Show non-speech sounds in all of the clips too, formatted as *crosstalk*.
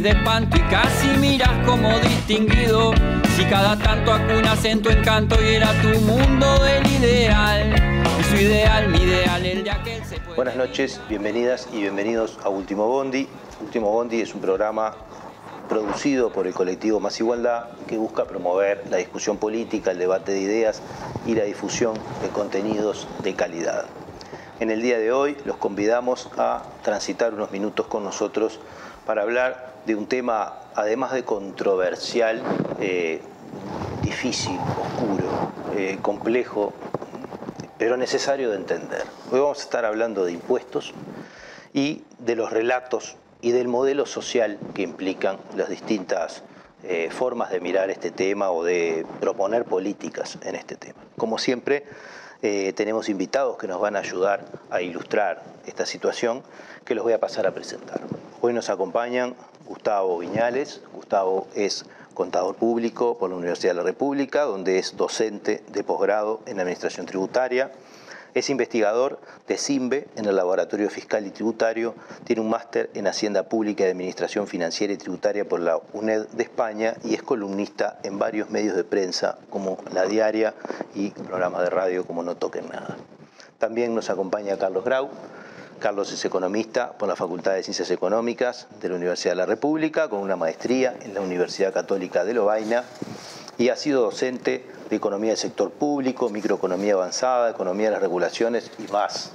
de espanto y casi miras como distinguido. Si cada tanto acunas en tu encanto y era tu mundo del ideal. Su ideal, mi ideal, el de aquel se puede... Buenas noches, bienvenidas y bienvenidos a Último Bondi. Último Bondi es un programa producido por el colectivo Más Igualdad que busca promover la discusión política, el debate de ideas y la difusión de contenidos de calidad. En el día de hoy los convidamos a transitar unos minutos con nosotros para hablar de un tema, además de controversial, eh, difícil, oscuro, eh, complejo, pero necesario de entender. Hoy vamos a estar hablando de impuestos y de los relatos y del modelo social que implican las distintas eh, formas de mirar este tema o de proponer políticas en este tema. Como siempre, tenemos invitados que nos van a ayudar a ilustrar esta situación que los voy a pasar a presentar. Hoy nos acompañan Gustavo Viñales. Gustavo es contador público por la Universidad de la República, donde es docente de posgrado en Administración Tributaria. Es investigador de CIMBE en el Laboratorio Fiscal y Tributario, tiene un máster en Hacienda Pública y Administración Financiera y Tributaria por la UNED de España y es columnista en varios medios de prensa como La Diaria y programas de radio como No Toquen Nada. También nos acompaña Carlos Grau. Carlos es economista por la Facultad de Ciencias Económicas de la Universidad de la República, con una maestría en la Universidad Católica de Lovaina y ha sido docente de economía del sector público, microeconomía avanzada, economía de las regulaciones y más,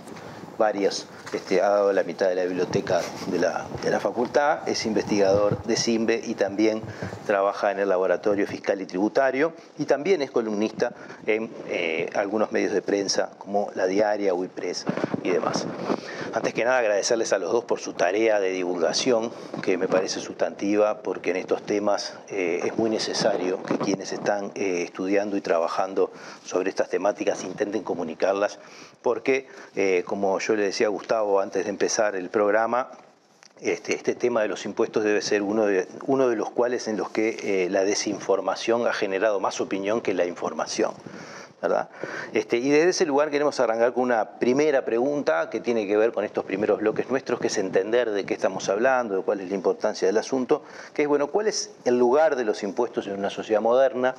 varias. Este, ha dado la mitad de la biblioteca de la, de la facultad, es investigador de CIMBE y también trabaja en el laboratorio fiscal y tributario y también es columnista en eh, algunos medios de prensa como La Diaria, WIPRES y demás. Antes que nada agradecerles a los dos por su tarea de divulgación, que me parece sustantiva, porque en estos temas eh, es muy necesario que quienes están eh, estudiando y trabajando sobre estas temáticas intenten comunicarlas, porque, eh, como yo le decía a Gustavo antes de empezar el programa, este, este, tema de los impuestos debe ser uno de, uno de los cuales en los que la desinformación ha generado más opinión que la información. ¿Verdad? Este, y desde ese lugar queremos arrancar con una primera pregunta que tiene que ver con estos primeros bloques nuestros, que es entender de qué estamos hablando, de cuál es la importancia del asunto, que es, bueno, cuál es el lugar de los impuestos en una sociedad moderna,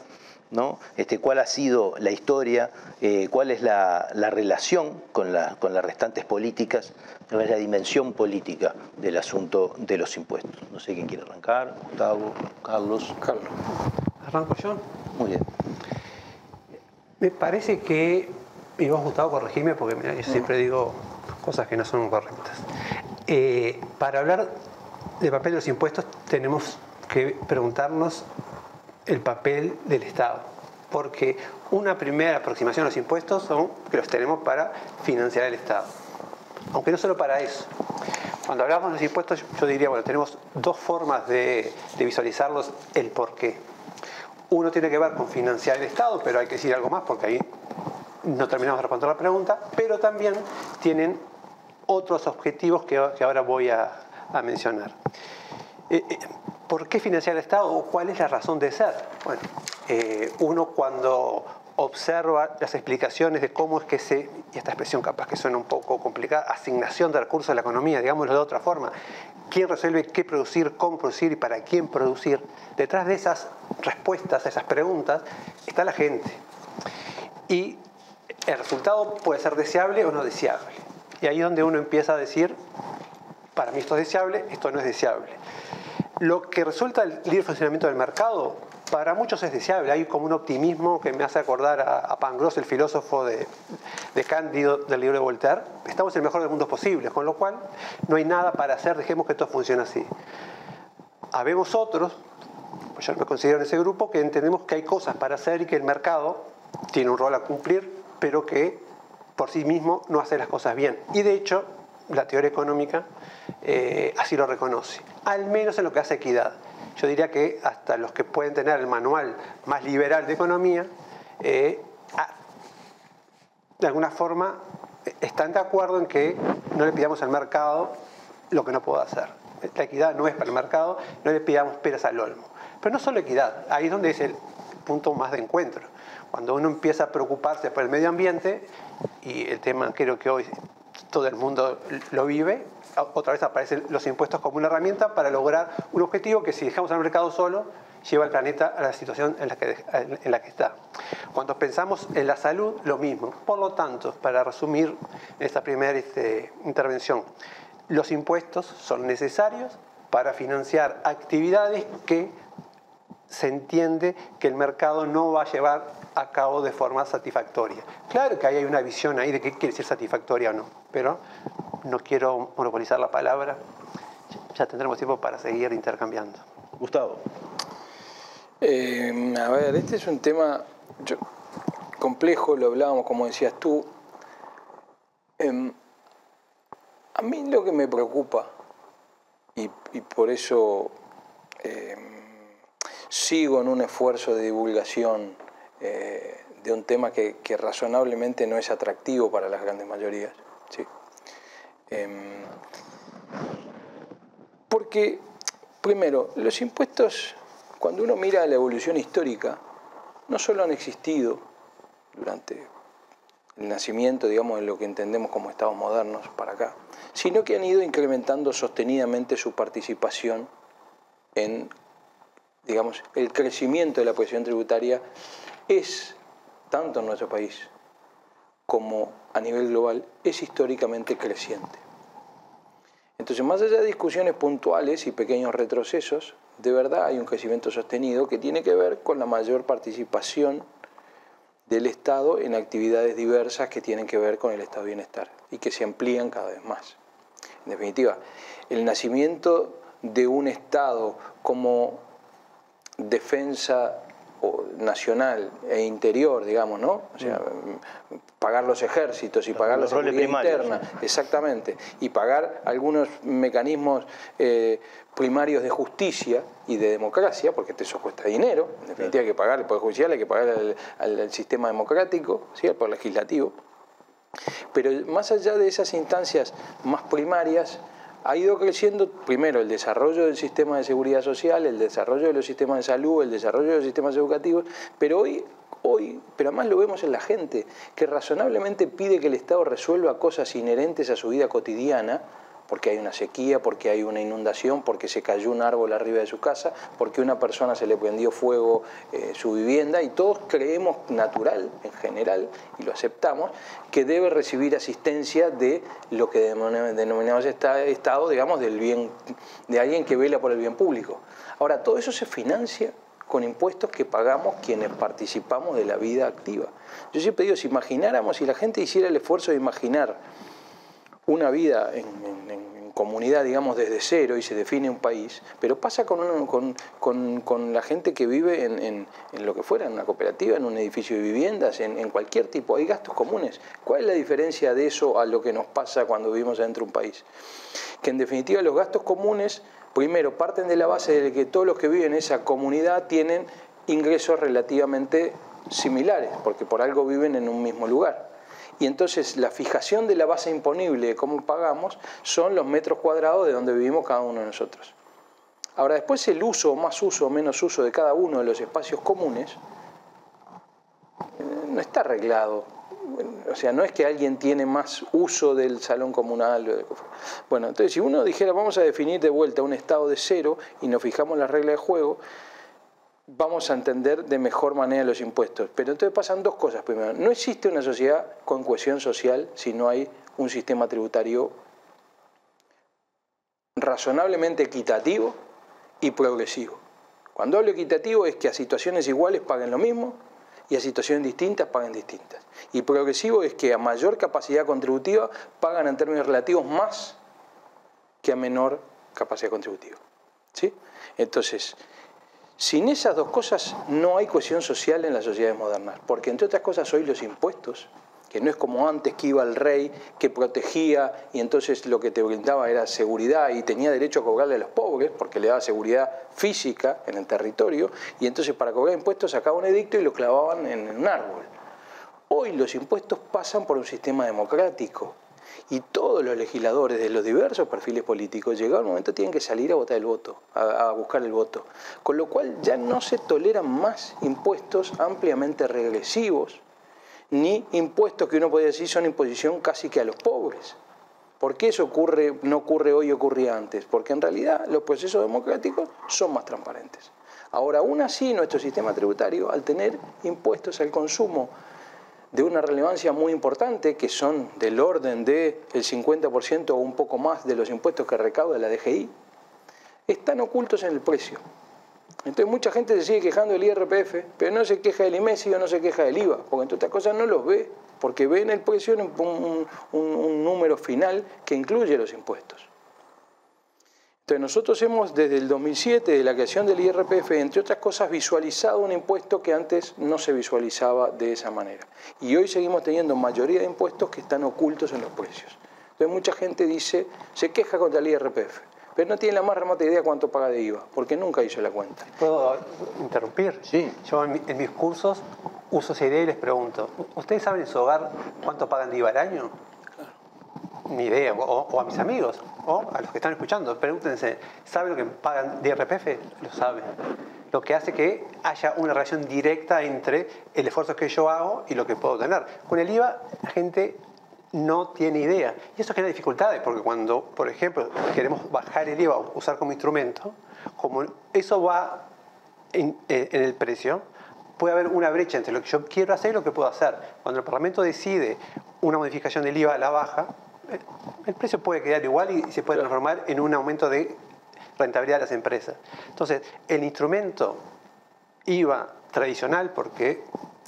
¿no? Este, cuál ha sido la historia, eh, cuál es la, relación con, la, con, las restantes políticas, cuál es la dimensión política del asunto de los impuestos. No sé quién quiere arrancar, Gustavo, Carlos. Carlos. ¿Arranco yo? Muy bien. Me parece que, y vos Gustavo, corregirme porque yo siempre digo cosas que no son correctas. Eh, para hablar del papel de los impuestos tenemos que preguntarnos el papel del Estado, porque una primera aproximación a los impuestos son que los tenemos para financiar el Estado, aunque no solo para eso. Cuando hablamos de los impuestos, yo diría, bueno, tenemos dos formas de, de visualizarlos, el por qué. Uno tiene que ver con financiar el Estado, pero hay que decir algo más porque ahí no terminamos de responder la pregunta, pero también tienen otros objetivos que, ahora voy a, mencionar. Eh, eh, ¿Por qué financiar el Estado o cuál es la razón de ser? Bueno, eh, uno cuando observa las explicaciones de cómo es que se, y esta expresión capaz que suena un poco complicada, asignación de recursos a la economía, digámoslo de otra forma, quién resuelve qué producir, cómo producir y para quién producir, detrás de esas respuestas esas preguntas está la gente. Y el resultado puede ser deseable o no deseable. Y ahí es donde uno empieza a decir, para mí esto es deseable, esto no es deseable. Lo que resulta el libre funcionamiento del mercado, para muchos es deseable. Hay como un optimismo que me hace acordar a, Pangloss, el filósofo de, de Cándido del libro de Voltaire. Estamos en el mejor de los mundos posibles, con lo cual no hay nada para hacer, dejemos que todo funcione así. Habemos otros, pues yo me considero en ese grupo, que entendemos que hay cosas para hacer y que el mercado tiene un rol a cumplir, pero que por sí mismo no hace las cosas bien. Y de hecho, la teoría económica eh, así lo reconoce, al menos en lo que hace equidad. Yo diría que hasta los que pueden tener el manual más liberal de economía, eh, de alguna forma están de acuerdo en que no le pidamos al mercado lo que no puede hacer. La equidad no es para el mercado, no le pidamos peras al olmo. Pero no solo equidad, ahí es donde es el punto más de encuentro. Cuando uno empieza a preocuparse por el medio ambiente, y el tema creo que hoy todo el mundo lo vive, otra vez aparecen los impuestos como una herramienta para lograr un objetivo que si dejamos al mercado solo, lleva al planeta a la situación en la que, en la que está. Cuando pensamos en la salud, lo mismo. Por lo tanto, para resumir esta primera este, intervención, los impuestos son necesarios para financiar actividades que se entiende que el mercado no va a llevar a cabo de forma satisfactoria. Claro que hay una visión ahí de qué quiere decir satisfactoria o no, pero no quiero monopolizar la palabra. Ya tendremos tiempo para seguir intercambiando. Gustavo. Eh, a ver, este es un tema complejo, lo hablábamos como decías tú. Em, a mí lo que me preocupa, y, por eso em, sigo en un esfuerzo de divulgación eh, de un tema que, razonablemente no es atractivo para las grandes mayorías. Em, porque, primero, los impuestos cuando uno mira la evolución histórica, no solo han existido durante el nacimiento, digamos, de lo que entendemos como estados modernos para acá, sino que han ido incrementando sostenidamente su participación en, digamos, el crecimiento de la presión tributaria es, tanto en nuestro país como a nivel global, es históricamente creciente. Entonces, más allá de discusiones puntuales y pequeños retrocesos, de verdad hay un crecimiento sostenido que tiene que ver con la mayor participación del Estado en actividades diversas que tienen que ver con el estado de bienestar y que se amplían cada vez más. En definitiva, el nacimiento de un Estado como defensa nacional e interior, digamos, ¿no? O sea, mm. pagar los ejércitos y pagar la seguridad interna, exactamente, y pagar algunos mecanismos eh, primarios de justicia y de democracia, porque eso cuesta dinero, en definitiva hay que pagar el Poder Judicial, hay que pagar al, sistema democrático, ¿sí? al Poder Legislativo. Pero más allá de esas instancias más primarias, ha ido creciendo primero el desarrollo del sistema de seguridad social, el desarrollo de los sistemas de salud, el desarrollo de los sistemas educativos, pero hoy, hoy, pero además lo vemos en la gente, que razonablemente pide que el Estado resuelva cosas inherentes a su vida cotidiana, porque hay una sequía, porque hay una inundación, porque se cayó un árbol arriba de su casa, porque una persona se le prendió fuego eh, su vivienda y todos creemos natural en general y lo aceptamos que debe recibir asistencia de lo que denominamos Estado, digamos, del bien, de alguien que vela por el bien público. Ahora, todo eso se financia con impuestos que pagamos quienes participamos de la vida activa. Yo siempre digo, si imagináramos, si la gente hiciera el esfuerzo de imaginar una vida en, comunidad, digamos, desde cero y se define un país, pero pasa con, con, la gente que vive en, lo que fuera, en una cooperativa, en un edificio de viviendas, en, cualquier tipo. Hay gastos comunes. ¿Cuál es la diferencia de eso a lo que nos pasa cuando vivimos dentro de un país? Que en definitiva los gastos comunes, primero, parten de la base de que todos los que viven en esa comunidad tienen ingresos relativamente similares, porque por algo viven en un mismo lugar y entonces la fijación de la base imponible de cómo pagamos son los metros cuadrados de donde vivimos cada uno de nosotros. Ahora, después el uso, más uso o menos uso de cada uno de los espacios comunes eh, no está arreglado. O sea, no es que alguien tiene más uso del salón comunal. Bueno, entonces si uno dijera vamos a definir de vuelta un estado de cero y nos fijamos la regla de juego, vamos a entender de mejor manera los impuestos. Pero entonces pasan dos cosas. Primero, no existe una sociedad con cohesión social si no hay un sistema tributario razonablemente equitativo y progresivo. Cuando hablo equitativo es que a situaciones iguales paguen lo mismo y a situaciones distintas paguen distintas. Y progresivo es que a mayor capacidad contributiva pagan en términos relativos más que a menor capacidad contributiva. ¿Sí? Entonces, sin esas dos cosas no hay cohesión social en las sociedades modernas, porque entre otras cosas hoy los impuestos, que no es como antes que iba el rey, que protegía y entonces lo que te brindaba era seguridad y tenía derecho a cobrarle a los pobres, porque le daba seguridad física en el territorio, y entonces para cobrar impuestos sacaba un edicto y lo clavaban en un árbol. Hoy los impuestos pasan por un sistema democrático, y todos los legisladores de los diversos perfiles políticos, llegado el momento, tienen que salir a votar el voto, a, buscar el voto. Con lo cual ya no se toleran más impuestos ampliamente regresivos, ni impuestos que uno puede decir son imposición casi que a los pobres. ¿Por qué eso ocurre, no ocurre hoy y ocurría antes? Porque en realidad los procesos democráticos son más transparentes. Ahora, aún así, nuestro sistema tributario, al tener impuestos al consumo de una relevancia muy importante, que son del orden del 50% o un poco más de los impuestos que recauda la DGI, están ocultos en el precio. Entonces mucha gente se sigue quejando del IRPF, pero no se queja del IMESI o no se queja del IVA, porque entre otras cosas no los ve, porque ve en el precio un número final que incluye los impuestos. Entonces nosotros hemos desde el 2007, de la creación del IRPF, entre otras cosas, visualizado un impuesto que antes no se visualizaba de esa manera. Y hoy seguimos teniendo mayoría de impuestos que están ocultos en los precios. Entonces mucha gente dice, se queja contra el IRPF pero no tiene la más remota idea cuánto paga de IVA, porque nunca hizo la cuenta. ¿Puedo interrumpir? Sí. Yo en, mis cursos uso esa idea y les pregunto, ¿ustedes saben en su hogar cuánto pagan de IVA al año? Ni idea, o, a mis amigos, o a los que están escuchando, pregúntense, ¿saben lo que pagan de IRPF? Lo saben. Lo que hace que haya una relación directa entre el esfuerzo que yo hago y lo que puedo tener. Con el IVA, la gente no tiene idea. Y eso genera dificultades, porque cuando, por ejemplo, queremos bajar el IVA o usar como instrumento, como eso va en, eh, el precio, puede haber una brecha entre lo que yo quiero hacer y lo que puedo hacer. Cuando el Parlamento decide una modificación del IVA a la baja, el precio puede quedar igual y se puede transformar en un aumento de rentabilidad de las empresas. Entonces, el instrumento IVA tradicional, porque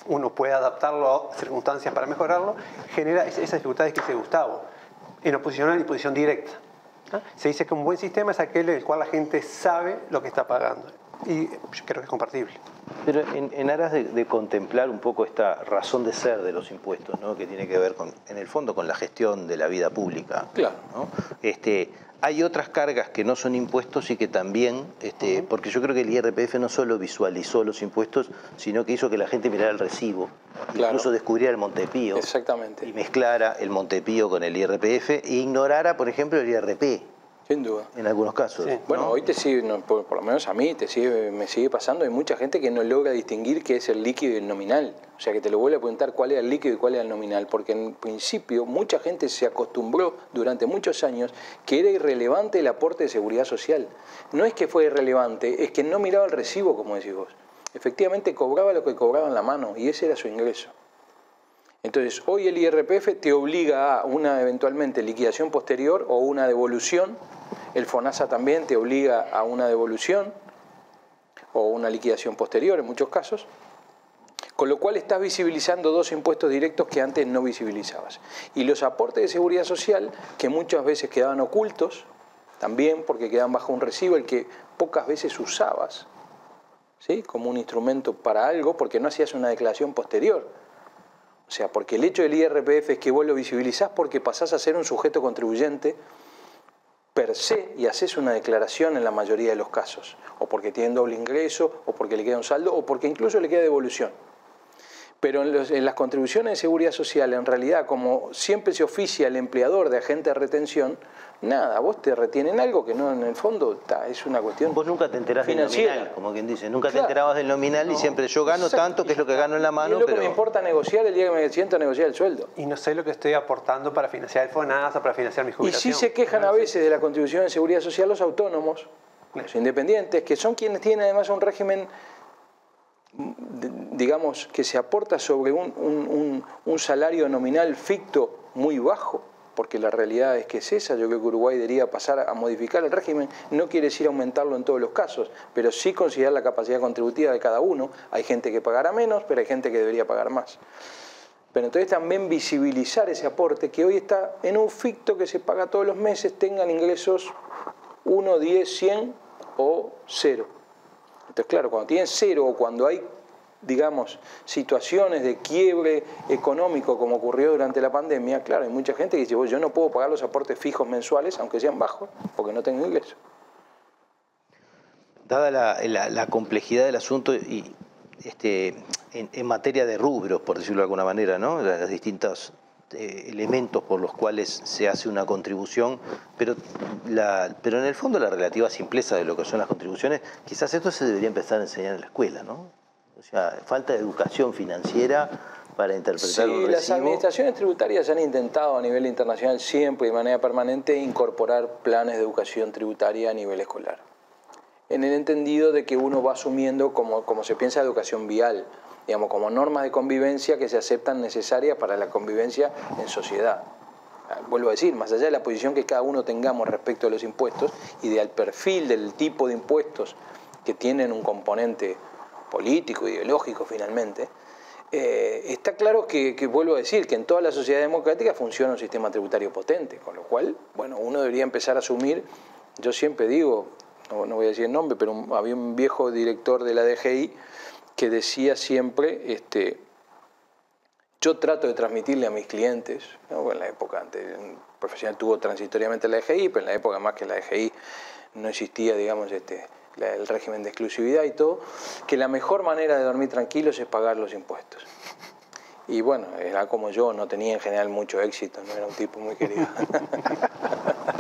uno puede adaptarlo a circunstancias para mejorarlo, genera esas dificultades que dice Gustavo, en oposición y posición directa. Se dice que un buen sistema es aquel en el cual la gente sabe lo que está pagando. Y yo creo que es compartible. Pero en, aras de, contemplar un poco esta razón de ser de los impuestos, ¿no? que tiene que ver con, en el fondo con la gestión de la vida pública. Claro. Este, hay otras cargas que no son impuestos y que también, este, porque yo creo que el IRPF no solo visualizó los impuestos, sino que hizo que la gente mirara el recibo, incluso descubriera el Montepío. Exactamente. Y mezclara el Montepío con el IRPF e ignorara, por ejemplo, el IRP. Sin duda. En algunos casos. Bueno, hoy te sigue, por, lo menos a mí, te sigue, me sigue pasando, hay mucha gente que no logra distinguir qué es el líquido y el nominal. O sea, que te lo vuelve a preguntar cuál es el líquido y cuál es el nominal, porque en principio mucha gente se acostumbró durante muchos años que era irrelevante el aporte de seguridad social. No es que fue irrelevante, es que no miraba el recibo, como decís vos. Efectivamente cobraba lo que cobraba en la mano y ese era su ingreso. Entonces, hoy el IRPF te obliga a una eventualmente liquidación posterior o una devolución. El FONASA también te obliga a una devolución o una liquidación posterior en muchos casos. Con lo cual estás visibilizando dos impuestos directos que antes no visibilizabas. Y los aportes de seguridad social, que muchas veces quedaban ocultos, también porque quedaban bajo un recibo, el que pocas veces usabas, ¿sí? como un instrumento para algo, porque no hacías una declaración posterior o sea, porque el hecho del IRPF es que vos lo visibilizás porque pasás a ser un sujeto contribuyente per se y haces una declaración en la mayoría de los casos, o porque tienen doble ingreso, o porque le queda un saldo, o porque incluso le queda devolución. Pero en, las contribuciones de seguridad social, en realidad, como siempre se oficia el empleador de agente de retención, nada, vos te retienen algo que no en el fondo es una cuestión Vos nunca te enterás del nominal, como quien dice, nunca te enterabas del nominal y siempre yo gano tanto, que es lo que gano en la mano. Y lo que me importa negociar el día que me siento a negociar el sueldo. Y no sé lo que estoy aportando para financiar el FONASA, para financiar mi jubilación. Y sí se quejan a veces de la contribución de seguridad social los autónomos, los independientes, que son quienes tienen además un régimen digamos, que se aporta sobre un, salario nominal ficto muy bajo, porque la realidad es que es esa, yo creo que Uruguay debería pasar a modificar el régimen, no quiere decir aumentarlo en todos los casos, pero sí considerar la capacidad contributiva de cada uno. Hay gente que pagará menos, pero hay gente que debería pagar más. Pero entonces también visibilizar ese aporte que hoy está en un ficto que se paga todos los meses, tengan ingresos 1, 10, 100 o 0. Entonces, claro, cuando tienen cero o cuando hay, digamos, situaciones de quiebre económico como ocurrió durante la pandemia, claro, hay mucha gente que dice, yo no puedo pagar los aportes fijos mensuales, aunque sean bajos, porque no tengo ingreso. Dada la, complejidad del asunto y este, en, materia de rubros, por decirlo de alguna manera, ¿no? las distintas eh, elementos por los cuales se hace una contribución, pero, la, pero en el fondo la relativa simpleza de lo que son las contribuciones, quizás esto se debería empezar a enseñar en la escuela, ¿no? O sea, falta de educación financiera para interpretar un Sí, las recibo. administraciones tributarias han intentado a nivel internacional siempre y de manera permanente incorporar planes de educación tributaria a nivel escolar. En el entendido de que uno va asumiendo como, como se piensa educación vial, digamos, como normas de convivencia que se aceptan necesarias para la convivencia en sociedad. Vuelvo a decir, más allá de la posición que cada uno tengamos respecto a los impuestos y del perfil del tipo de impuestos que tienen un componente político, ideológico finalmente, eh, está claro que, vuelvo a decir, que en toda la sociedad democrática funciona un sistema tributario potente, con lo cual, bueno, uno debería empezar a asumir, yo siempre digo, no, voy a decir el nombre, pero había un viejo director de la DGI que decía siempre, este, yo trato de transmitirle a mis clientes, en la época antes, un profesional tuvo transitoriamente la DGI, pero en la época más que la DGI no existía, digamos, este, el régimen de exclusividad y todo, que la mejor manera de dormir tranquilos es pagar los impuestos. Y bueno, era como yo, no tenía en general mucho éxito, no era un tipo muy querido. *laughs*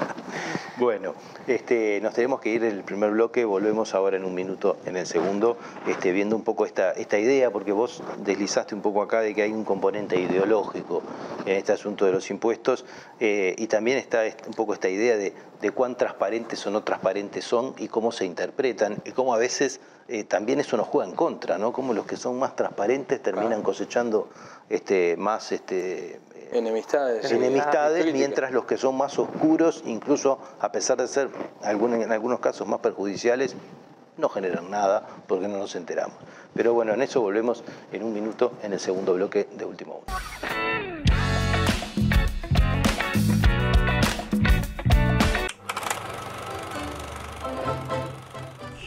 Bueno, este, nos tenemos que ir en el primer bloque, volvemos ahora en un minuto en el segundo, este, viendo un poco esta, esta idea, porque vos deslizaste un poco acá de que hay un componente ideológico en este asunto de los impuestos, eh, y también está est- un poco esta idea de, de cuán transparentes o no transparentes son y cómo se interpretan, y cómo a veces eh, también eso nos juega en contra, ¿no? Cómo los que son más transparentes terminan cosechando este, más este, Enemistades. enemistades, mientras los que son más oscuros, incluso a pesar de ser algún- en algunos casos más perjudiciales, no generan nada porque no nos enteramos. Pero bueno, en eso volvemos en un minuto en el segundo bloque de Último Uno.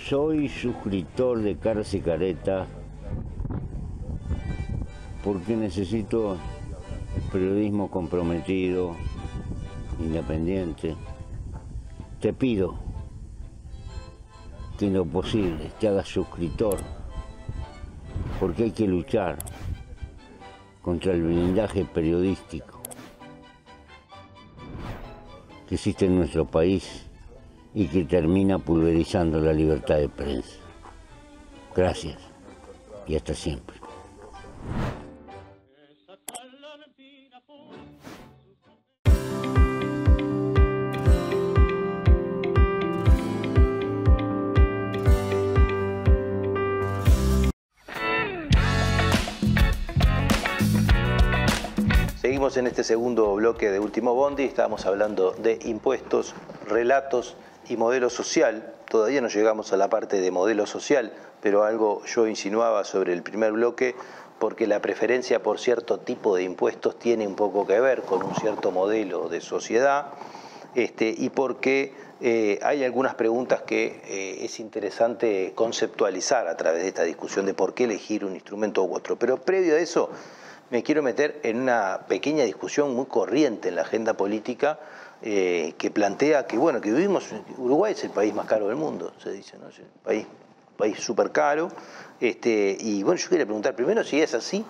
Soy suscriptor de Carce Careta porque necesito periodismo comprometido, independiente. Te pido que en lo posible te hagas suscriptor porque hay que luchar contra el blindaje periodístico que existe en nuestro país y que termina pulverizando la libertad de prensa. Gracias y hasta siempre. Seguimos en este segundo bloque de Último Bondi, estábamos hablando de impuestos, relatos y modelo social. Todavía no llegamos a la parte de modelo social, pero algo yo insinuaba sobre el primer bloque, porque la preferencia por cierto tipo de impuestos tiene un poco que ver con un cierto modelo de sociedad, este, y porque eh, hay algunas preguntas que eh, es interesante conceptualizar a través de esta discusión de por qué elegir un instrumento u otro. Pero previo a eso, me quiero meter en una pequeña discusión muy corriente en la agenda política eh, que plantea que, bueno, que vivimos, Uruguay es el país más caro del mundo, se dice, ¿no? Es un país, país súper caro. Este, y bueno, yo quería preguntar primero si es así,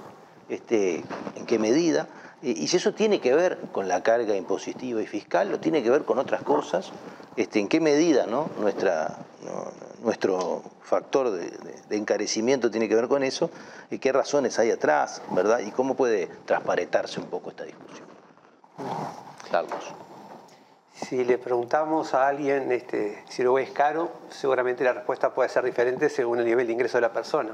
este, en qué medida, eh, y si eso tiene que ver con la carga impositiva y fiscal, o tiene que ver con otras cosas, este, en qué medida ¿no? Nuestra, no, nuestro factor de, de, de, encarecimiento tiene que ver con eso, y qué razones hay atrás, ¿verdad? Y cómo puede transparentarse un poco esta discusión. Carlos. Si le preguntamos a alguien este, si Uruguay es caro, seguramente la respuesta puede ser diferente según el nivel de ingreso de la persona.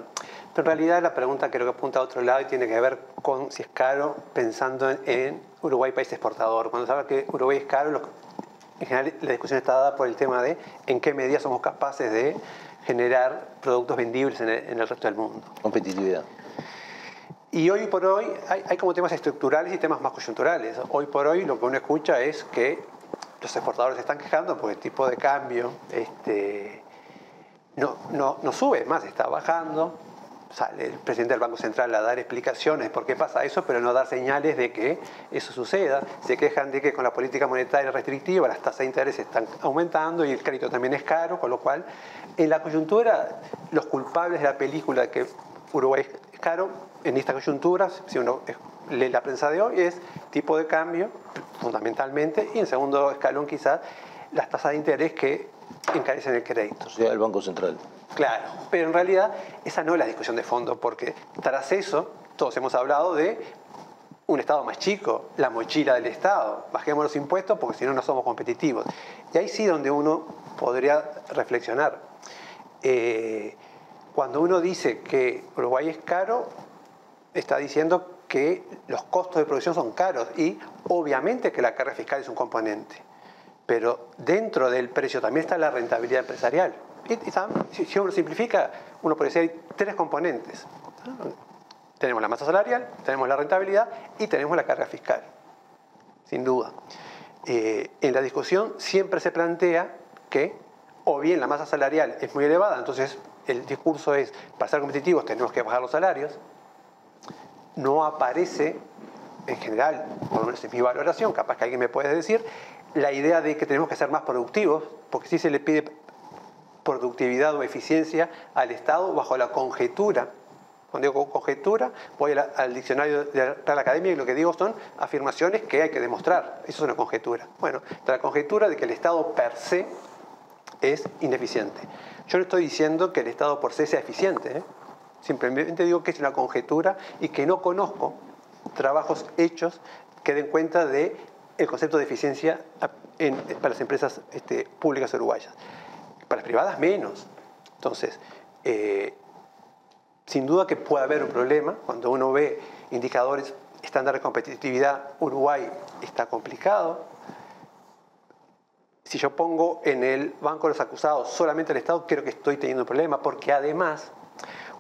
Pero en realidad la pregunta creo que apunta a otro lado y tiene que ver con si es caro pensando en, en Uruguay país exportador. Cuando se habla que Uruguay es caro, en general la discusión está dada por el tema de en qué medida somos capaces de generar productos vendibles en el, en el resto del mundo. Competitividad. Y hoy por hoy hay, hay, como temas estructurales y temas más coyunturales. Hoy por hoy lo que uno escucha es que los exportadores se están quejando porque el tipo de cambio este, no, no, no sube, más está bajando. Sale el presidente del Banco Central a dar explicaciones por qué pasa eso, pero no dar señales de que eso suceda. Se quejan de que con la política monetaria restrictiva las tasas de interés están aumentando y el crédito también es caro, con lo cual en la coyuntura los culpables de la película que Uruguay es caro, en esta coyuntura, si uno lee la prensa de hoy, es tipo de cambio, fundamentalmente, y en segundo escalón quizás las tasas de interés que encarecen el crédito. O sea, el Banco Central. Claro, pero en realidad esa no es la discusión de fondo, porque tras eso todos hemos hablado de un Estado más chico, la mochila del Estado. Bajemos los impuestos porque si no, no somos competitivos. Y ahí sí donde uno podría reflexionar. Eh, cuando uno dice que Uruguay es caro, está diciendo que los costos de producción son caros y obviamente que la carga fiscal es un componente. Pero dentro del precio también está la rentabilidad empresarial. Si uno simplifica, uno puede decir tres componentes. Tenemos la masa salarial, tenemos la rentabilidad y tenemos la carga fiscal, sin duda. Eh, en la discusión siempre se plantea que o bien la masa salarial es muy elevada, entonces el discurso es, para ser competitivos tenemos que bajar los salarios, no aparece en general, por lo menos en mi valoración, capaz que alguien me puede decir, la idea de que tenemos que ser más productivos, porque si se le pide productividad o eficiencia al Estado bajo la conjetura. Cuando digo conjetura, voy al, diccionario de la Academia y lo que digo son afirmaciones que hay que demostrar. Eso es una conjetura. Bueno, la conjetura de que el Estado per se es ineficiente. Yo no estoy diciendo que el Estado por se sea eficiente. ¿eh? Simplemente digo que es una conjetura y que no conozco trabajos hechos que den cuenta del el concepto de eficiencia para las empresas este, públicas uruguayas. Para las privadas menos. Entonces, eh, sin duda que puede haber un problema cuando uno ve indicadores estándar de competitividad, Uruguay está complicado. Si yo pongo en el banco de los acusados solamente el Estado, creo que estoy teniendo un problema, porque además,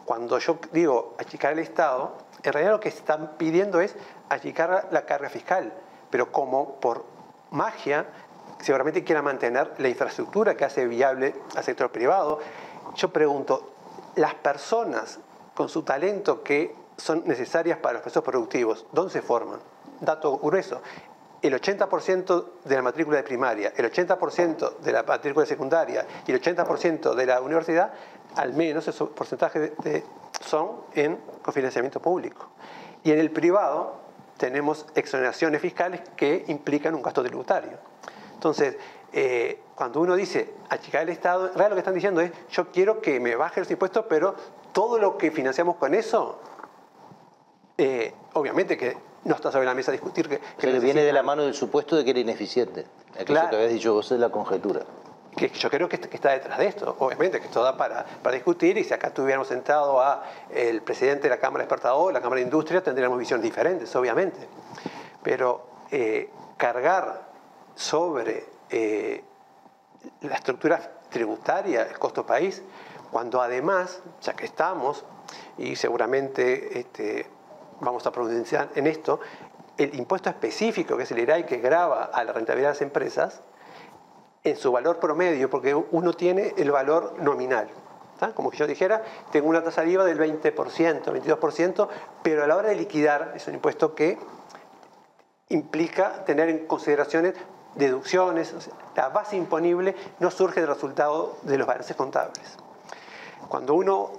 cuando yo digo achicar el Estado, en realidad lo que están pidiendo es achicar la carga fiscal, pero como por magia seguramente quiera mantener la infraestructura que hace viable al sector privado. Yo pregunto, las personas con su talento que son necesarias para los procesos productivos, ¿dónde se forman? Dato grueso. El 80% de la matrícula de primaria, el 80% de la matrícula de secundaria y el 80% de la universidad, al menos esos porcentajes son en cofinanciamiento público. Y en el privado tenemos exoneraciones fiscales que implican un gasto tributario. Entonces, eh, cuando uno dice achicar el Estado, en realidad lo que están diciendo es, yo quiero que me bajen los impuestos, pero todo lo que financiamos con eso, eh, obviamente que no está sobre la mesa discutir que... que viene de la mano del supuesto de que era ineficiente. Claro. que habías dicho vos es la conjetura. Que yo creo que, está detrás de esto, obviamente, que esto da para, para discutir y si acá estuviéramos sentado a el presidente de la Cámara de Exportadores, la Cámara de Industria, tendríamos visiones diferentes, obviamente. Pero eh, cargar sobre eh, la estructura tributaria, el costo país, cuando además, ya que estamos, y seguramente este, vamos a pronunciar en esto, el impuesto específico, que es el IRAI, que graba a la rentabilidad de las empresas, en su valor promedio, porque uno tiene el valor nominal. Como que yo dijera, tengo una tasa de IVA del 20%, 22%, pero a la hora de liquidar es un impuesto que implica tener en consideraciones deducciones, la base imponible no surge del resultado de los balances contables. Cuando uno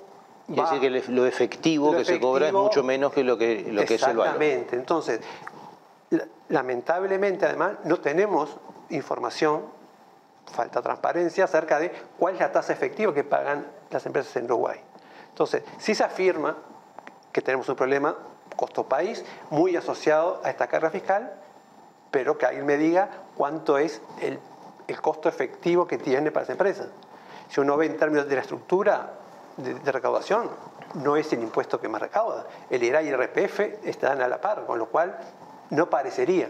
decir que lo efectivo que se cobra es mucho menos que lo que, lo que es el valor. Exactamente. Entonces, lamentablemente, además, no tenemos información, falta transparencia acerca de cuál es la tasa efectiva que pagan las empresas en Uruguay. Entonces, si se afirma que tenemos un problema costo país muy asociado a esta carga fiscal, pero que alguien me diga cuánto es el, costo efectivo que tiene para esa empresa. Si uno ve en términos de la estructura de, recaudación, no es el impuesto que más recauda. El IRA y el RPF están a la par, con lo cual no parecería.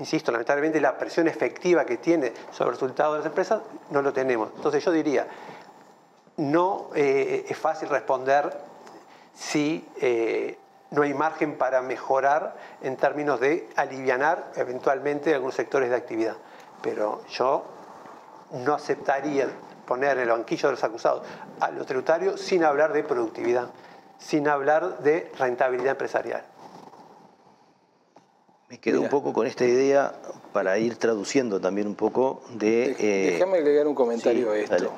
Insisto, lamentablemente la presión efectiva que tiene sobre el resultado de las empresas no lo tenemos. Entonces yo diría, no eh, es fácil responder si eh, no hay margen para mejorar en términos de aliviar eventualmente algunos sectores de actividad. Pero yo no aceptaría poner en el banquillo de los acusados a los tributarios sin hablar de productividad, sin hablar de rentabilidad empresarial. Me quedo un poco con esta idea para ir traduciendo también un poco de... Eh, déjame agregar un comentario a esto.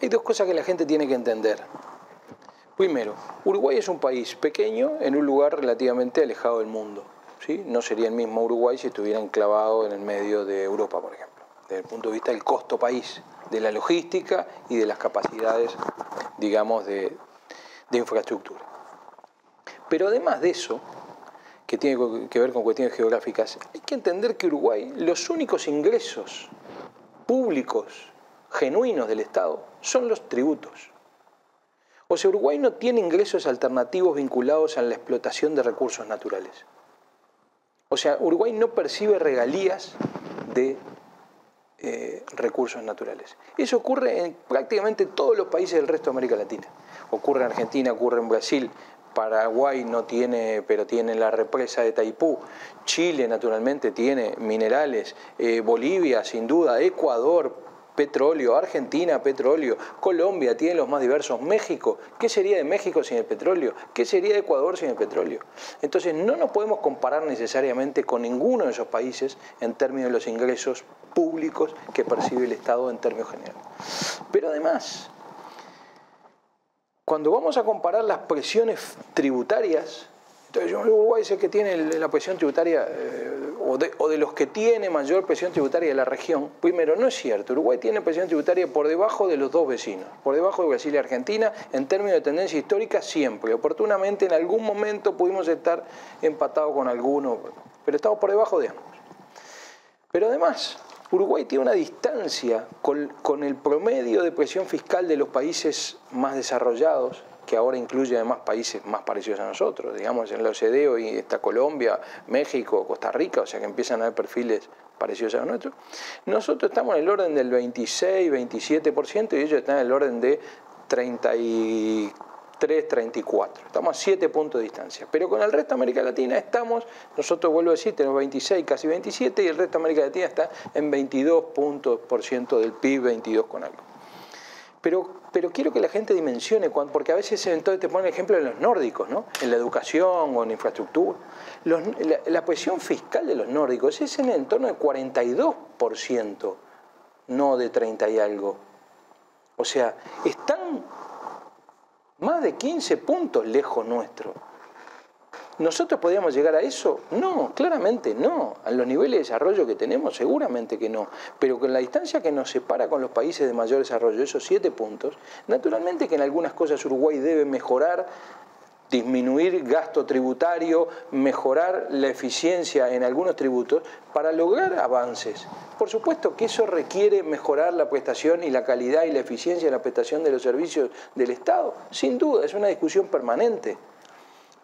Hay dos cosas que la gente tiene que entender. Primero, Uruguay es un país pequeño en un lugar relativamente alejado del mundo. ¿sí? No sería el mismo Uruguay si estuviera enclavado en el medio de Europa, por ejemplo, desde el punto de vista del costo país, de la logística y de las capacidades, digamos, de, infraestructura. Pero además de eso, que tiene que ver con cuestiones geográficas, hay que entender que Uruguay, los únicos ingresos públicos genuinos del Estado son los tributos. O sea, Uruguay no tiene ingresos alternativos vinculados a la explotación de recursos naturales. O sea, Uruguay no percibe regalías de eh, recursos naturales. Eso ocurre en prácticamente todos los países del resto de América Latina. Ocurre en Argentina, ocurre en Brasil, Paraguay no tiene, pero tiene la represa de Taipú. Chile, naturalmente, tiene minerales. Eh, Bolivia, sin duda. Ecuador, petróleo. Argentina, petróleo. Colombia tiene los más diversos. México, ¿qué sería de México sin el petróleo? ¿Qué sería de Ecuador sin el petróleo? Entonces, no nos podemos comparar necesariamente con ninguno de esos países en términos de los ingresos públicos que percibe el Estado en términos generales. Pero además, cuando vamos a comparar las presiones tributarias, entonces yo Uruguay es el que tiene la presión tributaria, eh, o, de, los que tiene mayor presión tributaria de la región. Primero, no es cierto, Uruguay tiene presión tributaria por debajo de los dos vecinos, por debajo de Brasil y Argentina, en términos de tendencia histórica siempre. Oportunamente en algún momento pudimos estar empatados con alguno, pero estamos por debajo de ambos. Pero además, Uruguay tiene una distancia con, el promedio de presión fiscal de los países más desarrollados, que ahora incluye además países más parecidos a nosotros, digamos en la OCDE hoy está Colombia, México, Costa Rica, o sea que empiezan a haber perfiles parecidos a los nuestros. Nosotros estamos en el orden del 26, 27% y ellos están en el orden de 34 3.34. Estamos a 7 puntos de distancia. Pero con el resto de América Latina estamos, nosotros vuelvo a decir, tenemos 26, casi 27, y el resto de América Latina está en 22 puntos por ciento del PIB, 22 con algo. Pero, pero quiero que la gente dimensione, porque a veces entonces te ponen el ejemplo de los nórdicos, ¿no? en la educación o en infraestructura. la, la presión fiscal de los nórdicos es en el entorno del 42%, no de 30 y algo. O sea, están más de 15 puntos lejos nuestro. ¿Nosotros podríamos llegar a eso? No, claramente no. A los niveles de desarrollo que tenemos, seguramente que no. Pero con la distancia que nos separa con los países de mayor desarrollo, esos siete puntos, naturalmente que en algunas cosas Uruguay debe mejorar disminuir gasto tributario, mejorar la eficiencia en algunos tributos para lograr avances. Por supuesto que eso requiere mejorar la prestación y la calidad y la eficiencia de la prestación de los servicios del Estado. Sin duda, es una discusión permanente.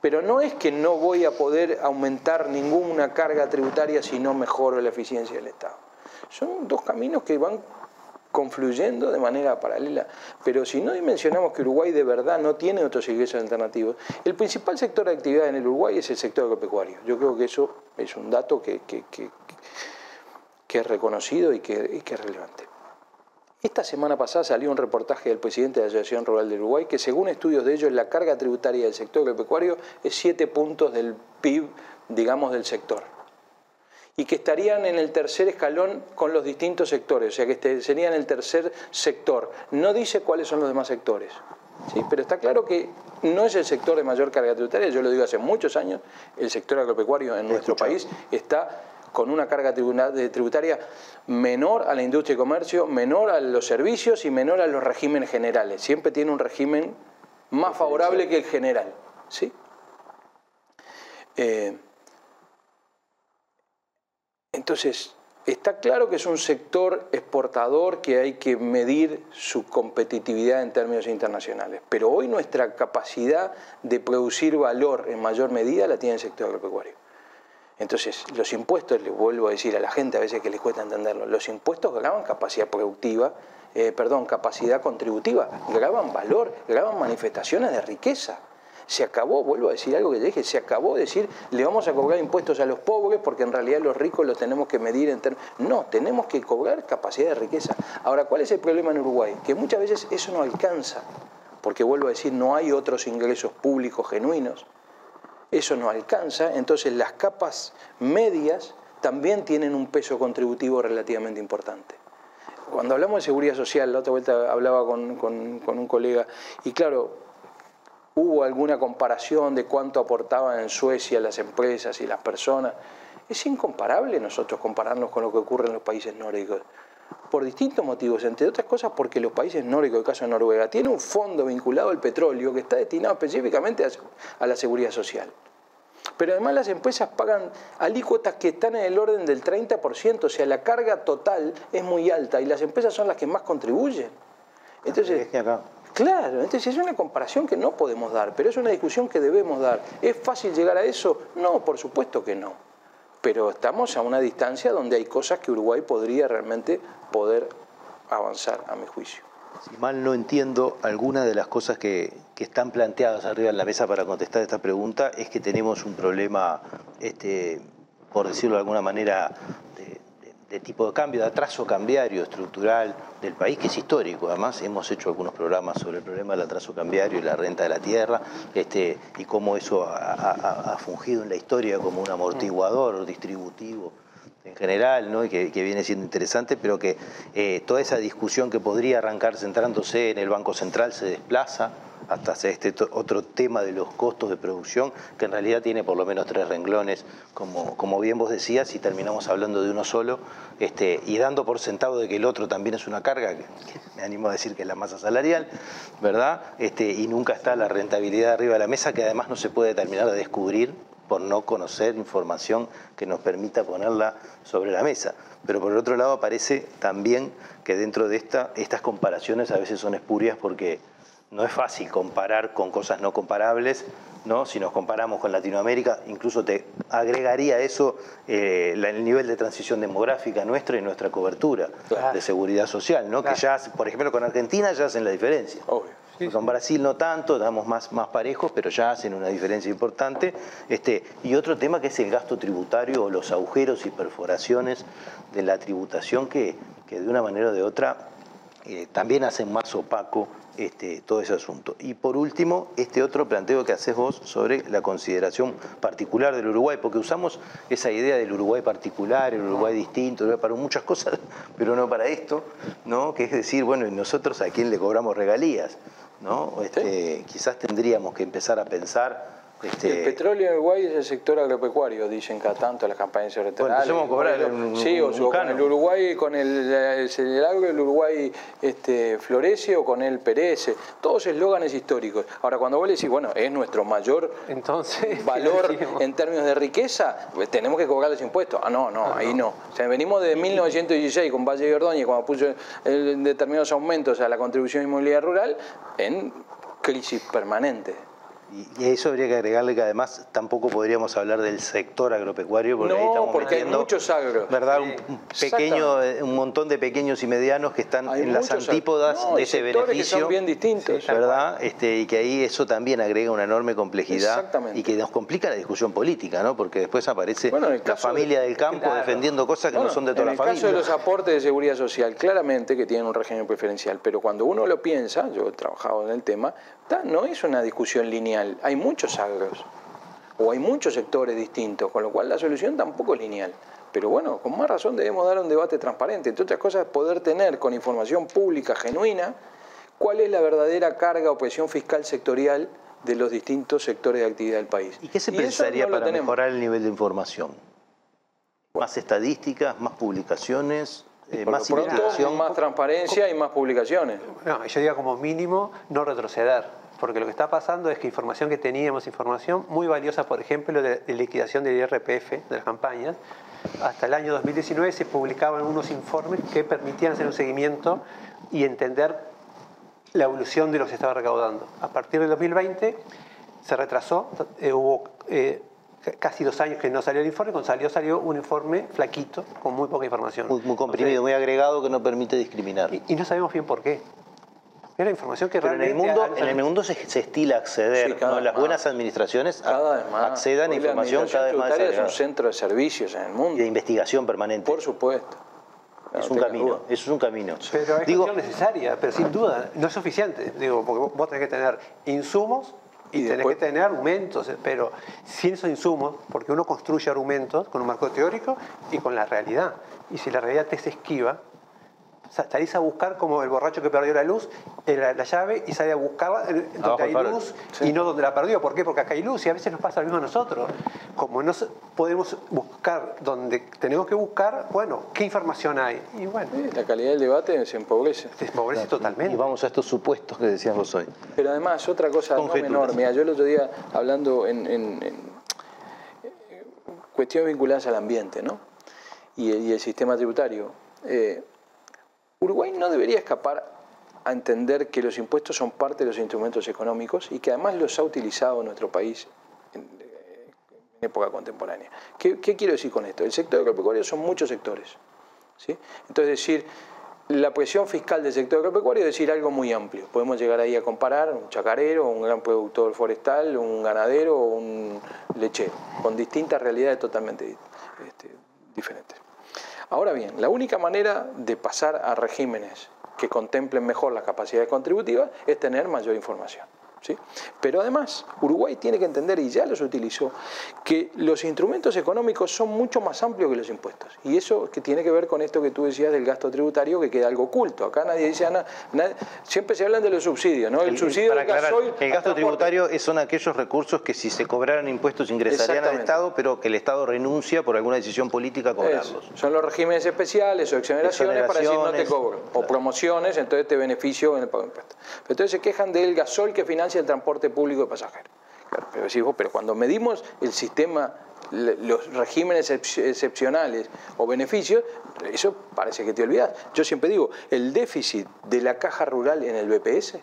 Pero no es que no voy a poder aumentar ninguna carga tributaria si no mejoro la eficiencia del Estado. Son dos caminos que van confluyendo de manera paralela. Pero si no dimensionamos que Uruguay de verdad no tiene otros ingresos alternativos, el principal sector de actividad en el Uruguay es el sector agropecuario. Yo creo que eso es un dato que, es reconocido y que, es relevante. Esta semana pasada salió un reportaje del presidente de la Asociación Rural del Uruguay que según estudios de ellos la carga tributaria del sector agropecuario es 7 puntos del PIB, digamos, del sector y que estarían en el tercer escalón con los distintos sectores, o sea que este, serían el tercer sector. No dice cuáles son los demás sectores, ¿sí? pero está claro que no es el sector de mayor carga tributaria, yo lo digo hace muchos años, el sector agropecuario en nuestro país está con una carga tributaria menor a la industria y comercio, menor a los servicios y menor a los regímenes generales. Siempre tiene un régimen más favorable que el general. ¿sí? Eh, entonces, está claro que es un sector exportador que hay que medir su competitividad en términos internacionales, pero hoy nuestra capacidad de producir valor en mayor medida la tiene el sector agropecuario. Entonces, los impuestos, les vuelvo a decir a la gente a veces que les cuesta entenderlo, los impuestos graban capacidad productiva, eh, perdón, capacidad contributiva, graban valor, graban manifestaciones de riqueza. Se acabó, vuelvo a decir algo que dije, se acabó de decir, le vamos a cobrar impuestos a los pobres porque en realidad los ricos los tenemos que medir en términos... No, tenemos que cobrar capacidad de riqueza. Ahora, ¿cuál es el problema en Uruguay? Que muchas veces eso no alcanza, porque vuelvo a decir, no hay otros ingresos públicos genuinos. Eso no alcanza, entonces las capas medias también tienen un peso contributivo relativamente importante cuando hablamos de seguridad social, la otra vuelta hablaba con, con, un colega, y claro, ¿Hubo alguna comparación de cuánto aportaban en Suecia las empresas y las personas? Es incomparable nosotros compararnos con lo que ocurre en los países nórdicos. por distintos motivos, entre otras cosas porque los países nórdicos, el caso de Noruega, tienen un fondo vinculado al petróleo que está destinado específicamente a la seguridad social. Pero además las empresas pagan alícuotas que están en el orden del 30%, o sea, la carga total es muy alta y las empresas son las que más contribuyen. Entonces, claro, entonces es una comparación que no podemos dar, pero es una discusión que debemos dar. ¿Es fácil llegar a eso? No, por supuesto que no. Pero estamos a una distancia donde hay cosas que Uruguay podría realmente poder avanzar, a mi juicio. Si mal no entiendo, alguna de las cosas que, están planteadas arriba en la mesa para contestar esta pregunta es que tenemos un problema, este, por decirlo de alguna manera, de, tipo de cambio, de atraso cambiario estructural del país, que es histórico. Además, hemos hecho algunos programas sobre el problema del atraso cambiario y la renta de la tierra, este, y cómo eso ha fungido en la historia como un amortiguador distributivo en general, ¿no? y que, viene siendo interesante, pero que eh, toda esa discusión que podría arrancar centrándose en el Banco Central se desplaza hasta este otro tema de los costos de producción, que en realidad tiene por lo menos tres renglones, como, como bien vos decías, y terminamos hablando de uno solo, este, y dando por sentado de que el otro también es una carga, que, me animo a decir que es la masa salarial, ¿verdad? Este, y nunca está la rentabilidad arriba de la mesa, que además no se puede terminar de descubrir por no conocer información que nos permita ponerla sobre la mesa. Pero por el otro lado aparece también que dentro de esta, estas comparaciones a veces son espurias porque no es fácil comparar con cosas no comparables, ¿no? Si nos comparamos con Latinoamérica, incluso te agregaría eso eh, el nivel de transición demográfica nuestra y nuestra cobertura de seguridad social, ¿no? Que ya, por ejemplo, con Argentina ya hacen la diferencia. Con Brasil no tanto, damos más, más parejos, pero ya hacen una diferencia importante. Este, y otro tema que es el gasto tributario o los agujeros y perforaciones de la tributación que, que de una manera o de otra eh, también hacen más opaco este, todo ese asunto. Y por último, este otro planteo que haces vos sobre la consideración particular del Uruguay, porque usamos esa idea del Uruguay particular, el Uruguay distinto, para muchas cosas, *laughs* pero no para esto, ¿no? que es decir, bueno, ¿y nosotros a quién le cobramos regalías? ¿no? Este, Quizás tendríamos que empezar a pensar este... El petróleo en Uruguay es el sector agropecuario, dicen cada tanto las campañas electorales. Bueno, a cobrar Sí, o, con el Uruguay, con el, el, agro del Uruguay este, florece o con él perece. Todos eslóganes históricos. Ahora, cuando vos le decís, bueno, es nuestro mayor Entonces, *laughs* valor en términos de riqueza, pues tenemos que cobrar los impuestos. Ah, no, no, ah, ahí no. O sea, venimos de 1916 con Valle de Ordóñez, cuando puso determinados aumentos a la contribución inmobiliaria rural, en crisis permanente. Y, a eso habría que agregarle que además tampoco podríamos hablar del sector agropecuario porque ahí estamos porque hay muchos agros. ¿verdad? Un, pequeño, un montón de pequeños y medianos que están en las antípodas de ese beneficio. Que son bien distintos. ¿Verdad? Este, y que ahí eso también agrega una enorme complejidad y que nos complica la discusión política, ¿no? Porque después aparece la familia del campo defendiendo cosas que no son de toda la familia. En el caso de los aportes de seguridad social, claramente que tienen un régimen preferencial, pero cuando uno lo piensa, yo he trabajado en el tema, no es una discusión lineal, hay muchos agros o hay muchos sectores distintos, con lo cual la solución tampoco es lineal. Pero bueno, con más razón debemos dar un debate transparente. Entre otras cosas, poder tener con información pública genuina cuál es la verdadera carga o presión fiscal sectorial de los distintos sectores de actividad del país. ¿Y qué se pensaría para mejorar el nivel de información? ¿Más estadísticas, más publicaciones? Eh, más investigación. Más transparencia y más publicaciones. No, yo diría como mínimo no retroceder, porque lo que está pasando es que información que teníamos, información muy valiosa, por ejemplo, de, liquidación del IRPF, de las campañas, hasta el año 2019 se publicaban unos informes que permitían hacer un seguimiento y entender la evolución de lo que se estaba recaudando. A partir del 2020 se retrasó, eh, hubo... Eh, casi dos años que no salió el informe, cuando salió salió un informe flaquito, con muy poca información. Muy, comprimido, muy agregado, que no permite discriminar. Y, no sabemos bien por qué. Era información que realmente... En el mundo, en el mundo se, estila acceder, las buenas administraciones accedan a información cada vez más es un centro de servicios en el mundo. Y de investigación permanente. Por supuesto. es un camino, eso es un camino. Pero es Digo, necesaria, pero sin duda no es suficiente. Digo, porque vos tenés que tener insumos y, tenés que tener argumentos, pero sin esos insumos, porque uno construye argumentos con un marco teórico y con la realidad. Y si la realidad te se esquiva, salís a buscar como el borracho que perdió la luz, eh, la, la llave, y salís a buscarla eh, donde Abajo hay luz y no donde la perdió. ¿Por qué? Porque acá hay luz y a veces nos pasa lo mismo a nosotros. Como no podemos buscar donde tenemos que buscar, bueno, ¿qué información hay? Y bueno, La calidad del debate se empobrece. se despobrece totalmente. Y vamos a estos supuestos que decías vos hoy. Pero además, otra cosa no menor, mira, yo el otro día hablando en, en- en, eh, cuestiones vinculadas al ambiente, ¿no? Y, el- y el sistema tributario. eh, Uruguay no debería escapar a entender que los impuestos son parte de los instrumentos económicos y que además los ha utilizado nuestro país en, eh, época contemporánea. ¿Qué, quiero decir con esto? El sector agropecuario son muchos sectores. ¿sí? Entonces, decir, la presión fiscal del sector agropecuario es decir algo muy amplio. Podemos llegar ahí a comparar un chacarero, un gran productor forestal, un ganadero un lechero, con distintas realidades totalmente este, diferentes. Ahora bien, la única manera de pasar a regímenes que contemplen mejor las capacidades contributivas es tener mayor información. ¿Sí? Pero además, Uruguay tiene que entender, y ya los utilizó, que los instrumentos económicos son mucho más amplios que los impuestos. Y eso que tiene que ver con esto que tú decías del gasto tributario, que queda algo oculto. Acá nadie dice nada. siempre se hablan de los subsidios, ¿no? El, subsidio Para del aclarar, gasoil el gasto tributario son aquellos recursos que si se cobraran impuestos ingresarían al. Estado, pero que el Estado renuncia por alguna decisión política a cobrarlos. Eso. Son los regímenes especiales o exoneraciones, para decir no te cobro. O promociones, entonces te beneficio en el pago de impuestos. Pero entonces se quejan del gasol que financia el transporte público de pasajeros. Claro, pero, cuando medimos el sistema, los regímenes excep- excepcionales o beneficios, eso parece que te olvidas. Yo siempre digo, el déficit de la caja rural en el BPS,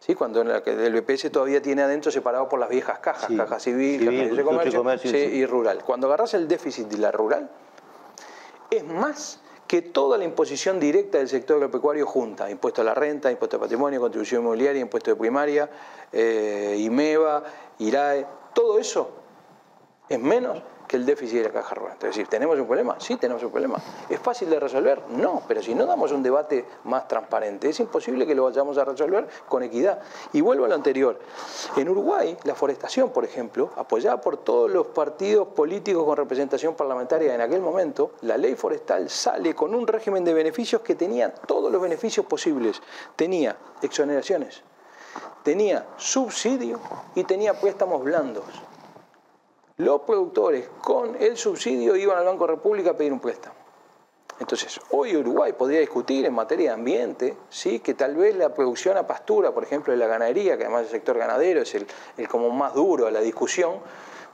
¿sí? cuando en la que el BPS todavía tiene adentro separado por las viejas cajas, Sí. caja civil, Civil, caja de comercio, comercio, sí, sí. y rural. Cuando agarras el déficit de la rural, es más que toda la imposición directa del sector agropecuario junta, impuesto a la renta, impuesto de patrimonio, contribución inmobiliaria, impuesto de primaria, eh, IMEVA, IRAE, todo eso es menos que el déficit de la caja rural. Es decir, ¿tenemos un problema? Sí, tenemos un problema. ¿Es fácil de resolver? No, pero si no damos un debate más transparente, es imposible que lo vayamos a resolver con equidad. Y vuelvo a lo anterior. En Uruguay, la forestación, por ejemplo, apoyada por todos los partidos políticos con representación parlamentaria en aquel momento, la ley forestal sale con un régimen de beneficios que tenía todos los beneficios posibles. Tenía exoneraciones, tenía subsidio y tenía préstamos blandos. Los productores con el subsidio iban al Banco República a pedir un préstamo. Entonces, hoy Uruguay podría discutir en materia de ambiente, ¿sí? que tal vez la producción a pastura, por ejemplo, de la ganadería, que además el sector ganadero es el, el como más duro de la discusión,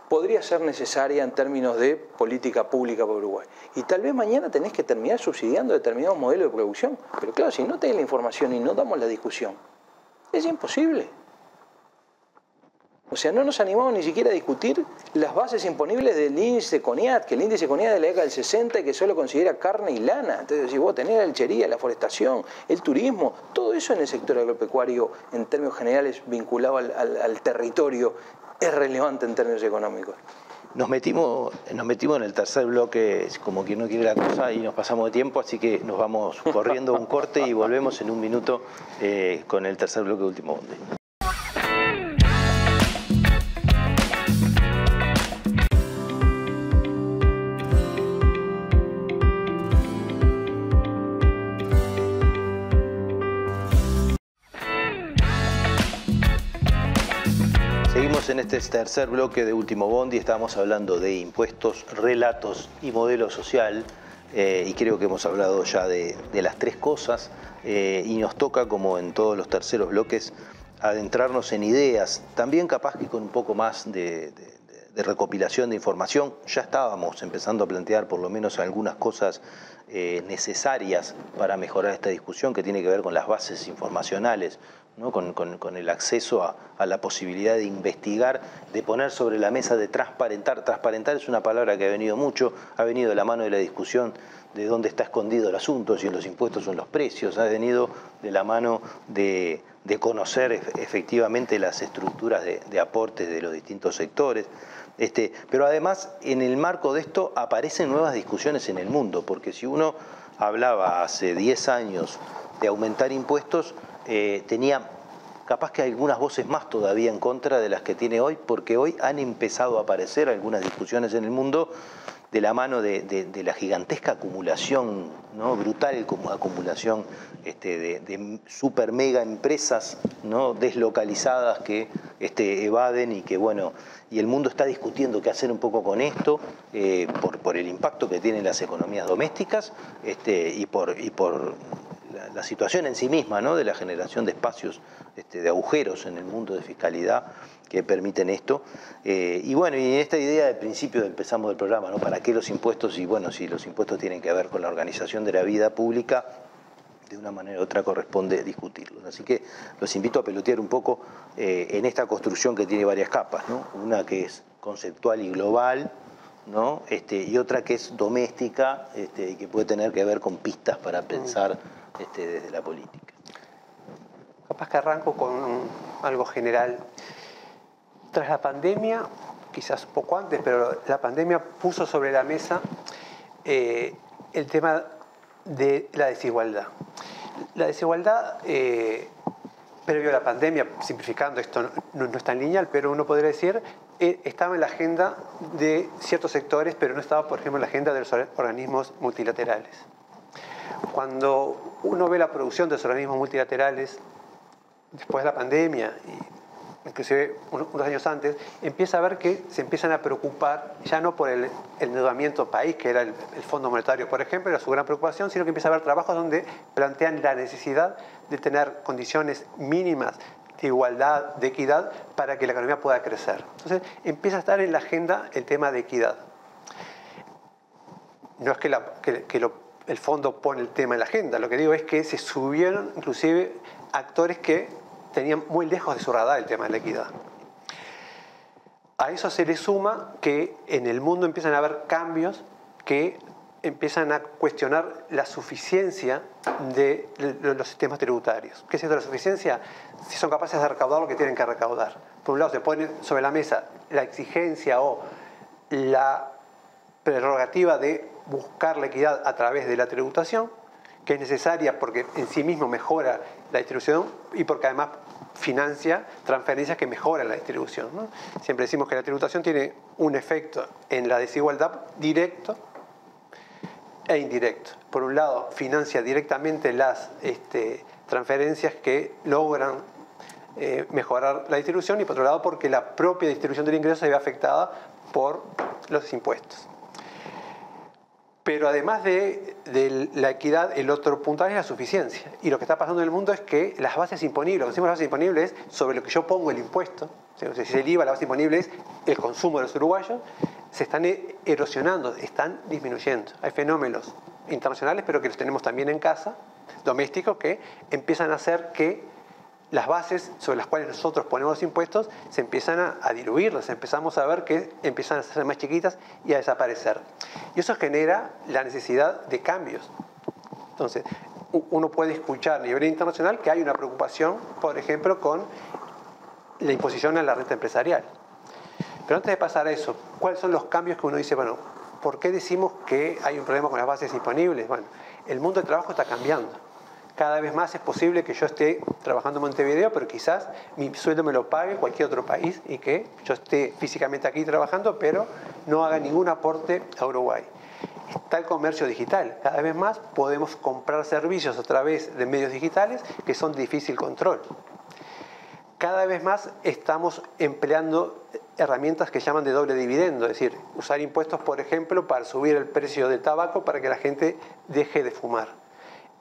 podría ser necesaria en términos de política pública para Uruguay. Y tal vez mañana tenés que terminar subsidiando determinados modelos de producción. Pero claro, si no tenés la información y no damos la discusión, es imposible. O sea, no nos animamos ni siquiera a discutir las bases imponibles del índice CONIAT, que el índice CONIAT de la década del 60 y que solo considera carne y lana. Entonces, si vos tenés la lechería, la forestación, el turismo, todo eso en el sector agropecuario, en términos generales, vinculado al, territorio, es relevante en términos económicos. Nos metimos, nos metimos en el tercer bloque, como quien no quiere la cosa, y nos pasamos de tiempo, así que nos vamos corriendo un corte y volvemos en un minuto eh, con el tercer bloque de Último Bonde. En este tercer bloque de Último Bondi, estamos hablando de impuestos, relatos y modelo social, eh, y creo que hemos hablado ya de, las tres cosas, eh, y nos toca, como en todos los terceros bloques, adentrarnos en ideas, también capaz que con un poco más de recopilación de información, ya estábamos empezando a plantear por lo menos algunas cosas eh, necesarias para mejorar esta discusión que tiene que ver con las bases informacionales, ¿no? con, el acceso a, la posibilidad de investigar, de poner sobre la mesa, de transparentar. Transparentar es una palabra que ha venido mucho, ha venido de la mano de la discusión de dónde está escondido el asunto, si en los impuestos o en los precios, ha venido de la mano de, conocer ef- efectivamente las estructuras de, de aportes de los distintos sectores. Este, pero además, en el marco de esto aparecen nuevas discusiones en el mundo, porque si uno hablaba hace 10 años de aumentar impuestos, eh, tenía capaz que algunas voces más todavía en contra de las que tiene hoy, porque hoy han empezado a aparecer algunas discusiones en el mundo de la mano de, la gigantesca acumulación, ¿no? brutal acumulación este, de, super mega empresas ¿no? deslocalizadas que este, evaden y que bueno, y el mundo está discutiendo qué hacer un poco con esto, eh, por, el impacto que tienen las economías domésticas este, y por, y por la, situación en sí misma, ¿no? de la generación de espacios, este, de agujeros en el mundo de fiscalidad que permiten esto. Eh, y bueno, y en esta idea de principio empezamos el programa, ¿no? ¿Para qué los impuestos? Y bueno, si los impuestos tienen que ver con la organización de la vida pública, de una manera u otra corresponde discutirlos. Así que los invito a pelotear un poco eh, en esta construcción que tiene varias capas, ¿no? Una que es conceptual y global, ¿no? Este, y otra que es doméstica este, y que puede tener que ver con pistas para pensar este, desde la política. Capaz que arranco con algo general. Tras la pandemia, quizás poco antes, pero la pandemia puso sobre la mesa eh, el tema de la desigualdad. La desigualdad, eh, previo a la pandemia, simplificando, esto no, está en lineal, pero uno podría decir, eh, estaba en la agenda de ciertos sectores, pero no estaba, por ejemplo, en la agenda de los organismos multilaterales. Cuando uno ve la producción de los organismos multilaterales después de la pandemia y inclusive unos años antes, empieza a ver que se empiezan a preocupar ya no por el, endeudamiento país, que era el, Fondo Monetario, por ejemplo, era su gran preocupación, sino que empieza a haber trabajos donde plantean la necesidad de tener condiciones mínimas de igualdad, de equidad, para que la economía pueda crecer. Entonces empieza a estar en la agenda el tema de equidad. No es que, el fondo pone el tema en la agenda, lo que digo es que se subieron inclusive actores que tenían muy lejos de su radar el tema de la equidad. A eso se le suma que en el mundo empiezan a haber cambios que empiezan a cuestionar la suficiencia de los sistemas tributarios. ¿Qué es esto de la suficiencia? Si son capaces de recaudar lo que tienen que recaudar. Por un lado se pone sobre la mesa la exigencia o la prerrogativa de buscar la equidad a través de la tributación, que es necesaria porque en sí mismo mejora la distribución y porque además financia transferencias que mejoran la distribución. Siempre decimos que la tributación tiene un efecto en la desigualdad directo e indirecto. Por un lado, financia directamente las este, transferencias que logran eh, mejorar la distribución y por otro lado porque la propia distribución del ingreso se ve afectada por los impuestos. Pero además de, la equidad, el otro punto es la suficiencia. Y lo que está pasando en el mundo es que las bases imponibles, lo que decimos las bases imponibles es sobre lo que yo pongo el impuesto, si es el IVA, la base imponible es el consumo de los uruguayos, se están erosionando, están disminuyendo. Hay fenómenos internacionales, pero que los tenemos también en casa, domésticos, que empiezan a hacer que las bases sobre las cuales nosotros ponemos los impuestos se empiezan a, diluirlas, empezamos a ver que empiezan a ser más chiquitas y a desaparecer. Y eso genera la necesidad de cambios. Entonces, uno puede escuchar a nivel internacional que hay una preocupación, por ejemplo, con la imposición a la renta empresarial. Pero antes de pasar a eso, ¿cuáles son los cambios que uno dice, bueno, ¿por qué decimos que hay un problema con las bases disponibles? Bueno, el mundo del trabajo está cambiando cada vez más es posible que yo esté trabajando en Montevideo, pero quizás mi sueldo me lo pague cualquier otro país y que yo esté físicamente aquí trabajando, pero no haga ningún aporte a Uruguay. Está el comercio digital. Cada vez más podemos comprar servicios a través de medios digitales que son difícil control. Cada vez más estamos empleando herramientas que llaman de doble dividendo, es decir, usar impuestos, por ejemplo, para subir el precio del tabaco para que la gente deje de fumar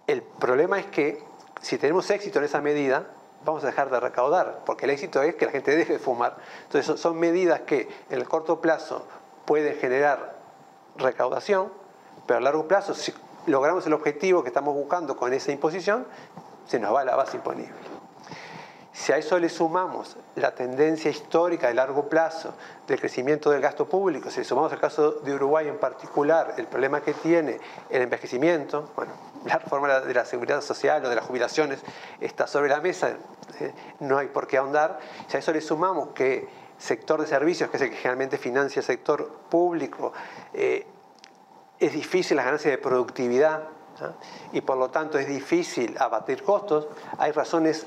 el problema es que si tenemos éxito en esa medida, vamos a dejar de recaudar, porque el éxito es que la gente deje de fumar. Entonces son medidas que en el corto plazo pueden generar recaudación, pero a largo plazo, si logramos el objetivo que estamos buscando con esa imposición, se nos va la base imponible. Si a eso le sumamos la tendencia histórica de largo plazo del crecimiento del gasto público, si le sumamos el caso de Uruguay en particular, el problema que tiene el envejecimiento, bueno, la reforma de la seguridad social o de las jubilaciones está sobre la mesa, eh, no hay por qué ahondar. Si a eso le sumamos que sector de servicios, que es el que generalmente financia el sector público, eh, es difícil las ganancias de productividad y por lo tanto es difícil abatir costos, hay razones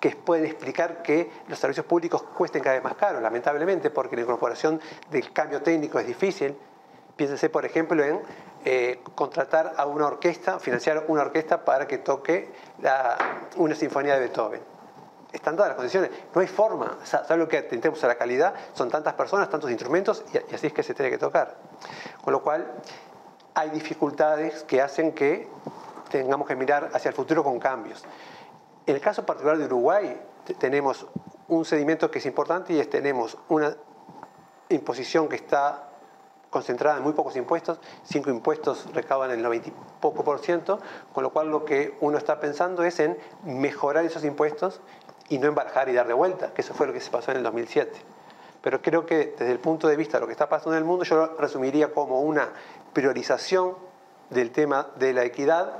que pueden explicar que los servicios públicos cuesten cada vez más caros, lamentablemente, porque la incorporación del cambio técnico es difícil, Piénsese, por ejemplo, en eh, contratar a una orquesta, financiar una orquesta para que toque una sinfonía de Beethoven. Están todas las condiciones. No hay forma. O lo que atentemos a la calidad? Son tantas personas, tantos instrumentos y, así es que se tiene que tocar. Con lo cual, hay dificultades que hacen que tengamos que mirar hacia el futuro con cambios. En el caso particular de Uruguay, tenemos un sedimento que es importante y es tenemos una imposición que está concentrada en muy pocos impuestos, cinco impuestos recaudan el 90 y poco por ciento, con lo cual lo que uno está pensando es en mejorar esos impuestos y no en bajar y dar de vuelta, que eso fue lo que se pasó en el 2007. Pero creo que desde el punto de vista de lo que está pasando en el mundo, yo lo resumiría como una priorización del tema de la equidad,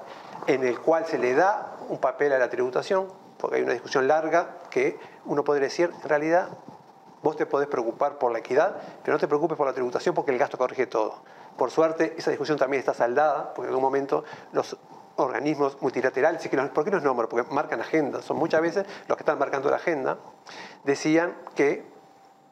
en el cual se le da un papel a la tributación, porque hay una discusión larga que uno podría decir, en realidad, vos te podés preocupar por la equidad, pero no te preocupes por la tributación porque el gasto corrige todo. Por suerte, esa discusión también está saldada, porque en algún momento los organismos multilaterales, ¿por qué los nombro? Porque marcan agenda, son muchas veces los que están marcando la agenda, decían que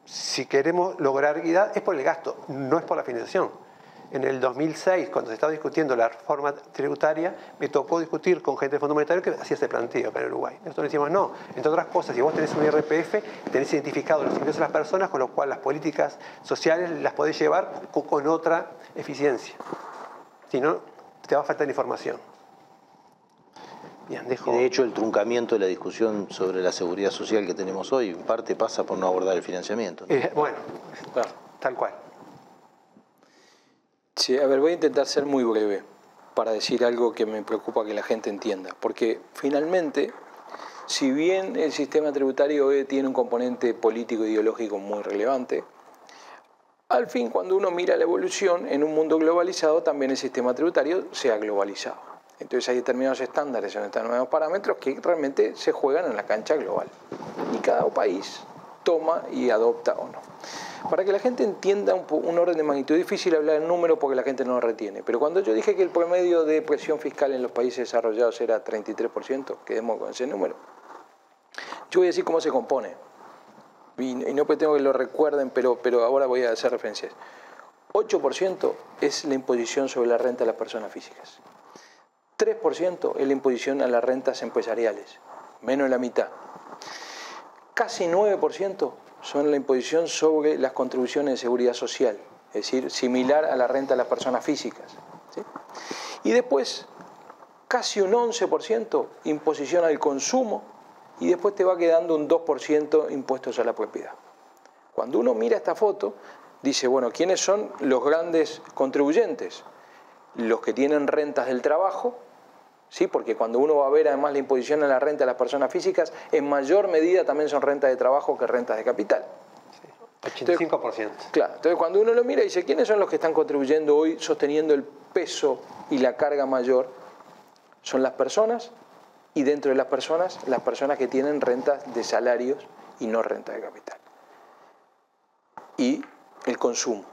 si queremos lograr equidad es por el gasto, no es por la financiación en el 2006, cuando se estaba discutiendo la reforma tributaria, me tocó discutir con gente del Fondo Monetario que hacía ese planteo en Uruguay. Nosotros decimos, no, entre otras cosas, si vos tenés un IRPF, tenés identificado los ingresos de las personas, con lo cual las políticas sociales las podés llevar con otra eficiencia. Si no, te va a faltar información. Bien, dejo... De hecho, el truncamiento de la discusión sobre la seguridad social que tenemos hoy, en parte pasa por no abordar el financiamiento. Eh, bueno, tal cual. Sí, a ver, voy a intentar ser muy breve para decir algo que me preocupa que la gente entienda, porque finalmente, si bien el sistema tributario hoy tiene un componente político e ideológico muy relevante, al fin cuando uno mira la evolución en un mundo globalizado, también el sistema tributario se ha globalizado. Entonces hay determinados estándares nuevos parámetros que realmente se juegan en la cancha global. Y cada país toma y adopta o no. Para que la gente entienda un, orden de magnitud, es difícil hablar en número porque la gente no lo retiene. Pero cuando yo dije que el promedio de presión fiscal en los países desarrollados era 33%, quedemos con ese número, yo voy a decir cómo se compone. Y, no tengo que lo recuerden, pero, pero ahora voy a hacer referencias. 8% es la imposición sobre la renta de las personas físicas. 3% es la imposición a las rentas empresariales, menos la mitad casi 9% son la imposición sobre las contribuciones de seguridad social, es decir, similar a la renta de las personas físicas. Y después, casi un 11% imposición al consumo y después te va quedando un 2% impuestos a la propiedad. Cuando uno mira esta foto, dice, bueno, ¿quiénes son los grandes contribuyentes? Los que tienen rentas del trabajo, ¿sí? porque cuando uno va a ver además la imposición a la renta de las personas físicas, en mayor medida también son rentas de trabajo que rentas de capital. 85%. claro, entonces cuando uno lo mira y dice, ¿quiénes son los que están contribuyendo hoy sosteniendo el peso y la carga mayor? Son las personas y dentro de las personas, las personas que tienen rentas de salarios y no renta de capital. Y el consumo.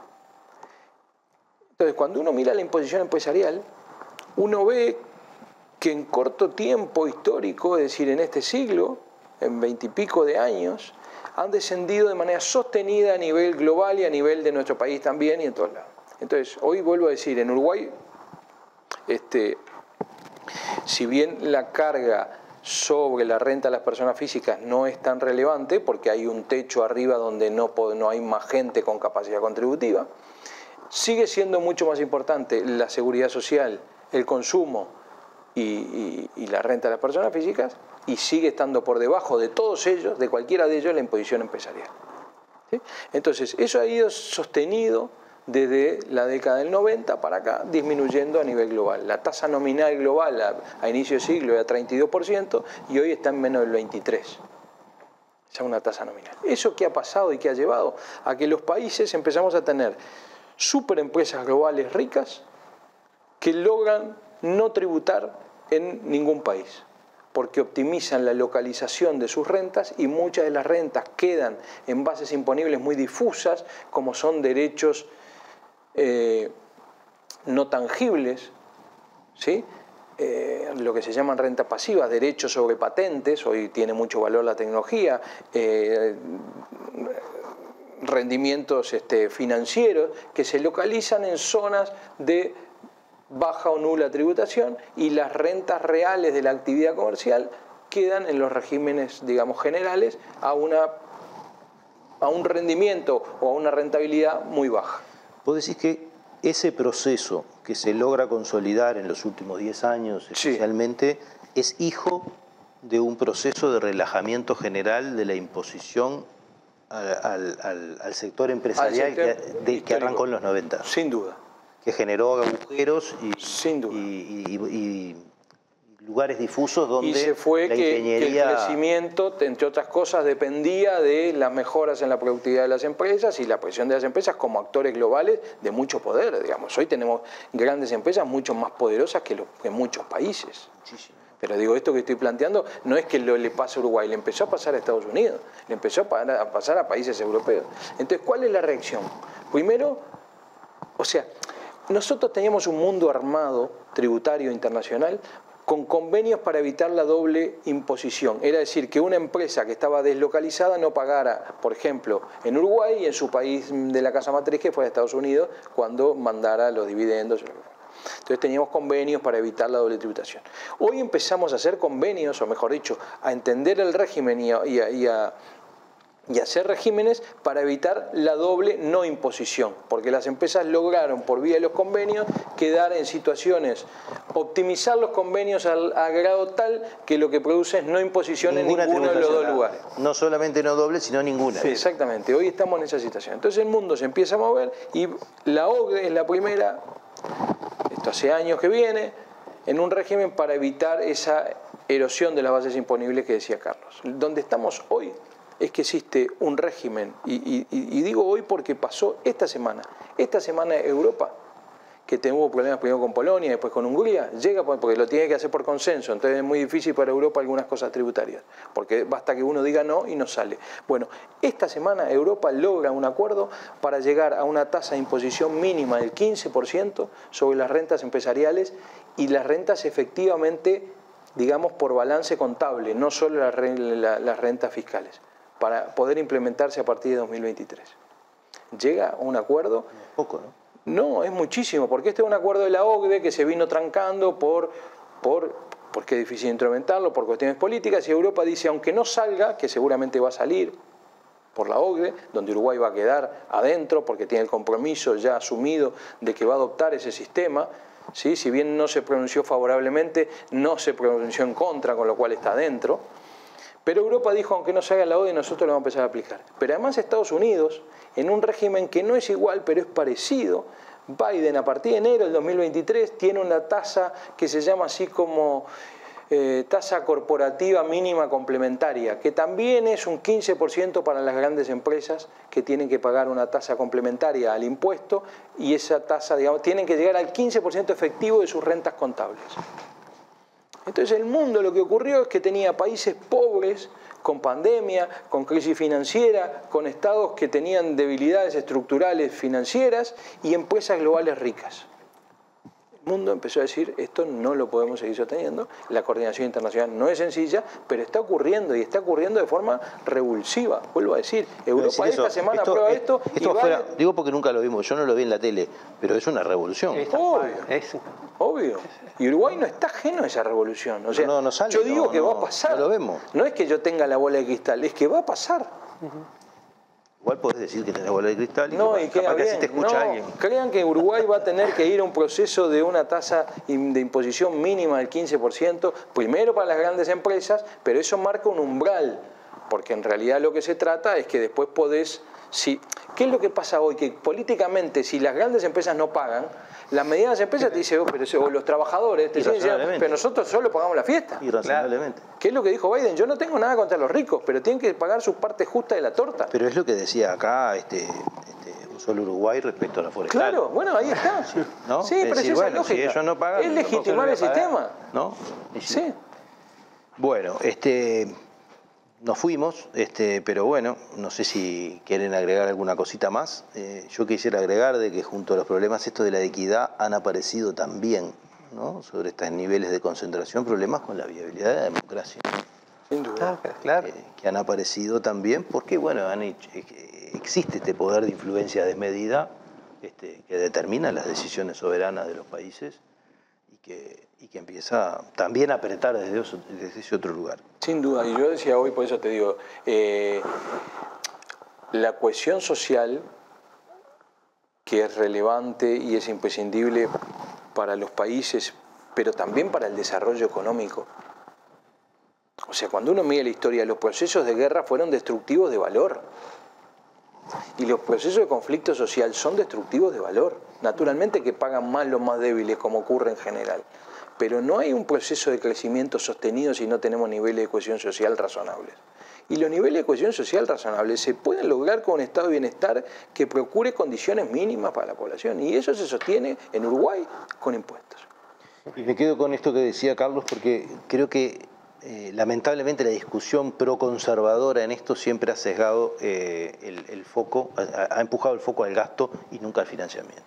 Entonces, cuando uno mira la imposición empresarial, uno ve que en corto tiempo histórico, es decir, en este siglo, en veintipico de años, han descendido de manera sostenida a nivel global y a nivel de nuestro país también y en todos lados. Entonces, hoy vuelvo a decir, en Uruguay, este, si bien la carga sobre la renta de las personas físicas no es tan relevante, porque hay un techo arriba donde no, no hay más gente con capacidad contributiva, sigue siendo mucho más importante la seguridad social, el consumo, y, la renta de las personas físicas y sigue estando por debajo de todos ellos, de cualquiera de ellos, la imposición empresarial. Entonces, eso ha ido sostenido desde la década del 90 para acá, disminuyendo a nivel global. La tasa nominal global a, inicio de siglo era 32% y hoy está en menos del 23%. Esa es una tasa nominal. ¿Eso qué ha pasado y qué ha llevado? A que los países empezamos a tener superempresas globales ricas que logran no tributar en ningún país, porque optimizan la localización de sus rentas y muchas de las rentas quedan en bases imponibles muy difusas, como son derechos eh, no tangibles, ¿sí? Eh, lo que se llaman renta pasiva, derechos sobre patentes, hoy tiene mucho valor la tecnología, eh, rendimientos este, financieros que se localizan en zonas de baja o nula tributación y las rentas reales de la actividad comercial quedan en los regímenes, digamos, generales a, una, a un rendimiento o a una rentabilidad muy baja. Vos decís que ese proceso que se logra consolidar en los últimos 10 años, especialmente, es hijo de un proceso de relajamiento general de la imposición al, sector empresarial que, arrancó en los 90. Sin duda. Que generó agujeros y, Sin duda. y, lugares difusos donde y se fue que, el crecimiento, entre otras cosas, dependía de las mejoras en la productividad de las empresas y la presión de las empresas como actores globales de mucho poder, digamos. Hoy tenemos grandes empresas mucho más poderosas que, los, que muchos países. Muchísimo. Pero digo, esto que estoy planteando no es que lo, le pase a Uruguay, le empezó a pasar a Estados Unidos, le empezó a pasar a países europeos. Entonces, ¿cuál es la reacción? Primero, o sea, nosotros teníamos un mundo armado tributario internacional con convenios para evitar la doble imposición. Era decir, que una empresa que estaba deslocalizada no pagara, por ejemplo, en Uruguay y en su país de la casa matriz, que fue Estados Unidos, cuando mandara los dividendos. Entonces teníamos convenios para evitar la doble tributación. Hoy empezamos a hacer convenios, o mejor dicho, a entender el régimen y a, hacer regímenes para evitar la doble no imposición, porque las empresas lograron por vía de los convenios quedar en situaciones, optimizar los convenios al, a grado tal que lo que produce es no imposición en ninguno de los dos lugares. No solamente no doble, sino ninguna. exactamente, hoy estamos en esa situación. Entonces el mundo se empieza a mover y la OCDE es la primera esto hace años que viene, en un régimen para evitar esa erosión de las bases imponibles que decía Carlos. Donde estamos hoy es que existe un régimen, y, digo hoy porque pasó esta semana, esta semana Europa que tuvo problemas primero con Polonia, después con Hungría, llega porque lo tiene que hacer por consenso, entonces es muy difícil para Europa algunas cosas tributarias, porque basta que uno diga no y no sale. Bueno, esta semana Europa logra un acuerdo para llegar a una tasa de imposición mínima del 15% sobre las rentas empresariales y las rentas efectivamente, digamos, por balance contable, no solo las rentas fiscales, para poder implementarse a partir de 2023. Llega un acuerdo. Poco, ¿no? No, es muchísimo, porque este es un acuerdo de la OCDE que se vino trancando por, por, porque es difícil instrumentarlo, por cuestiones políticas, y Europa dice, aunque no salga, que seguramente va a salir por la OCDE, donde Uruguay va a quedar adentro, porque tiene el compromiso ya asumido de que va a adoptar ese sistema, ¿sí? si bien no se pronunció favorablemente, no se pronunció en contra, con lo cual está adentro. Pero Europa dijo, aunque no se haga la ODE, nosotros lo vamos a empezar a aplicar. Pero además Estados Unidos, en un régimen que no es igual, pero es parecido, Biden a partir de enero del 2023 tiene una tasa que se llama así como eh, tasa corporativa mínima complementaria, que también es un 15% para las grandes empresas que tienen que pagar una tasa complementaria al impuesto y esa tasa, digamos, tienen que llegar al 15% efectivo de sus rentas contables. Entonces el mundo lo que ocurrió es que tenía países pobres, con pandemia, con crisis financiera, con estados que tenían debilidades estructurales financieras y empresas globales ricas mundo empezó a decir esto no lo podemos seguir sosteniendo, la coordinación internacional no es sencilla, pero está ocurriendo y está ocurriendo de forma revulsiva, vuelvo a decir, Europa esta semana esto, aprueba esto, digo porque nunca lo vimos, yo no lo vi en la tele, pero es una revolución. obvio, es, obvio. Y Uruguay no está ajeno a esa revolución, o sea, no, sale, yo digo que va a pasar, lo vemos. no es que yo tenga la bola de cristal, es que va a pasar. Igual podés decir que tenés bola de cristal y no, y capaz que así te escucha alguien. Crean que Uruguay va a tener que ir a un proceso de una tasa de imposición mínima del 15%, primero para las grandes empresas, pero eso marca un umbral, porque en realidad lo que se trata es que después podés... Si, ¿Qué es lo que pasa hoy? Que políticamente, si las grandes empresas no pagan, las medianas empresas te dicen, oh, pero o los trabajadores te dicen, pero nosotros solo pagamos la fiesta. Irrazonablemente. ¿Qué es lo que dijo Biden? Yo no tengo nada contra los ricos, pero tienen que pagar su parte justa de la torta. Pero es lo que decía acá este, este solo Uruguay respecto a la forestal. Claro, bueno, ahí está. ¿No? Sí, pero es bueno, Si ellos no pagan, es legitimar el sistema. ¿No? Sí. Bueno, este nos fuimos, este, pero bueno, no sé si quieren agregar alguna cosita más. Eh, yo quisiera agregar de que junto a los problemas estos de la equidad han aparecido también, ¿no? sobre estos niveles de concentración, problemas con la viabilidad de la democracia. Sin duda, claro. que han aparecido también porque, bueno, han hecho, eh, existe este poder de influencia desmedida este, que determina las decisiones soberanas de los países y que, que empieza también a apretar desde, ese otro lugar. Sin duda, y yo decía hoy, por eso te digo, eh, la cohesión social que es relevante y es imprescindible para los países, pero también para el desarrollo económico. O sea, cuando uno mira la historia, los procesos de guerra fueron destructivos de valor. Y los procesos de conflicto social son destructivos de valor. Naturalmente que pagan más los más débiles, como ocurre en general. Pero no hay un proceso de crecimiento sostenido si no tenemos niveles de cohesión social razonables. Y los niveles de cohesión social razonables se pueden lograr con un estado de bienestar que procure condiciones mínimas para la población. Y eso se sostiene en Uruguay con impuestos. Y me quedo con esto que decía Carlos porque creo que eh, lamentablemente la discusión proconservadora en esto siempre ha sesgado eh, el, foco, ha, empujado el foco al gasto y nunca al financiamiento.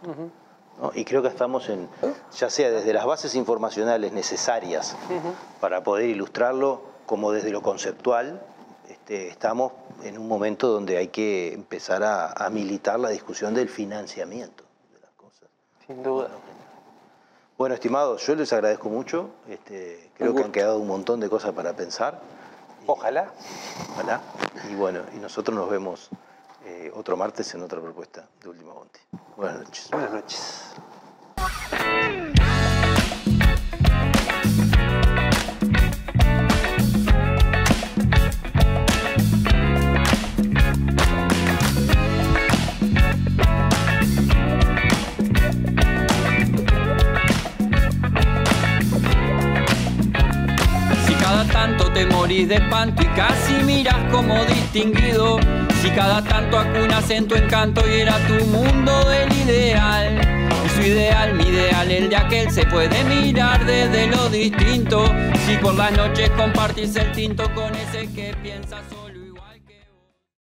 Y creo que estamos en, ya sea desde las bases informacionales necesarias para poder ilustrarlo, como desde lo conceptual, este, estamos en un momento donde hay que empezar a, militar la discusión del financiamiento de las cosas. Sin duda. Bueno, estimados, yo les agradezco mucho. Este, creo que han quedado un montón de cosas para pensar. Ojalá. Ojalá. Y bueno, y nosotros nos vemos eh, otro martes en otra propuesta de Última Monte. Buenas noches. Buenas noches. te morís de espanto y casi miras como distinguido. Si cada tanto acunas en tu encanto y era tu mundo del ideal. Su ideal, mi ideal, el de aquel se puede mirar desde lo distinto. Si por las noches compartís el tinto con ese que piensas.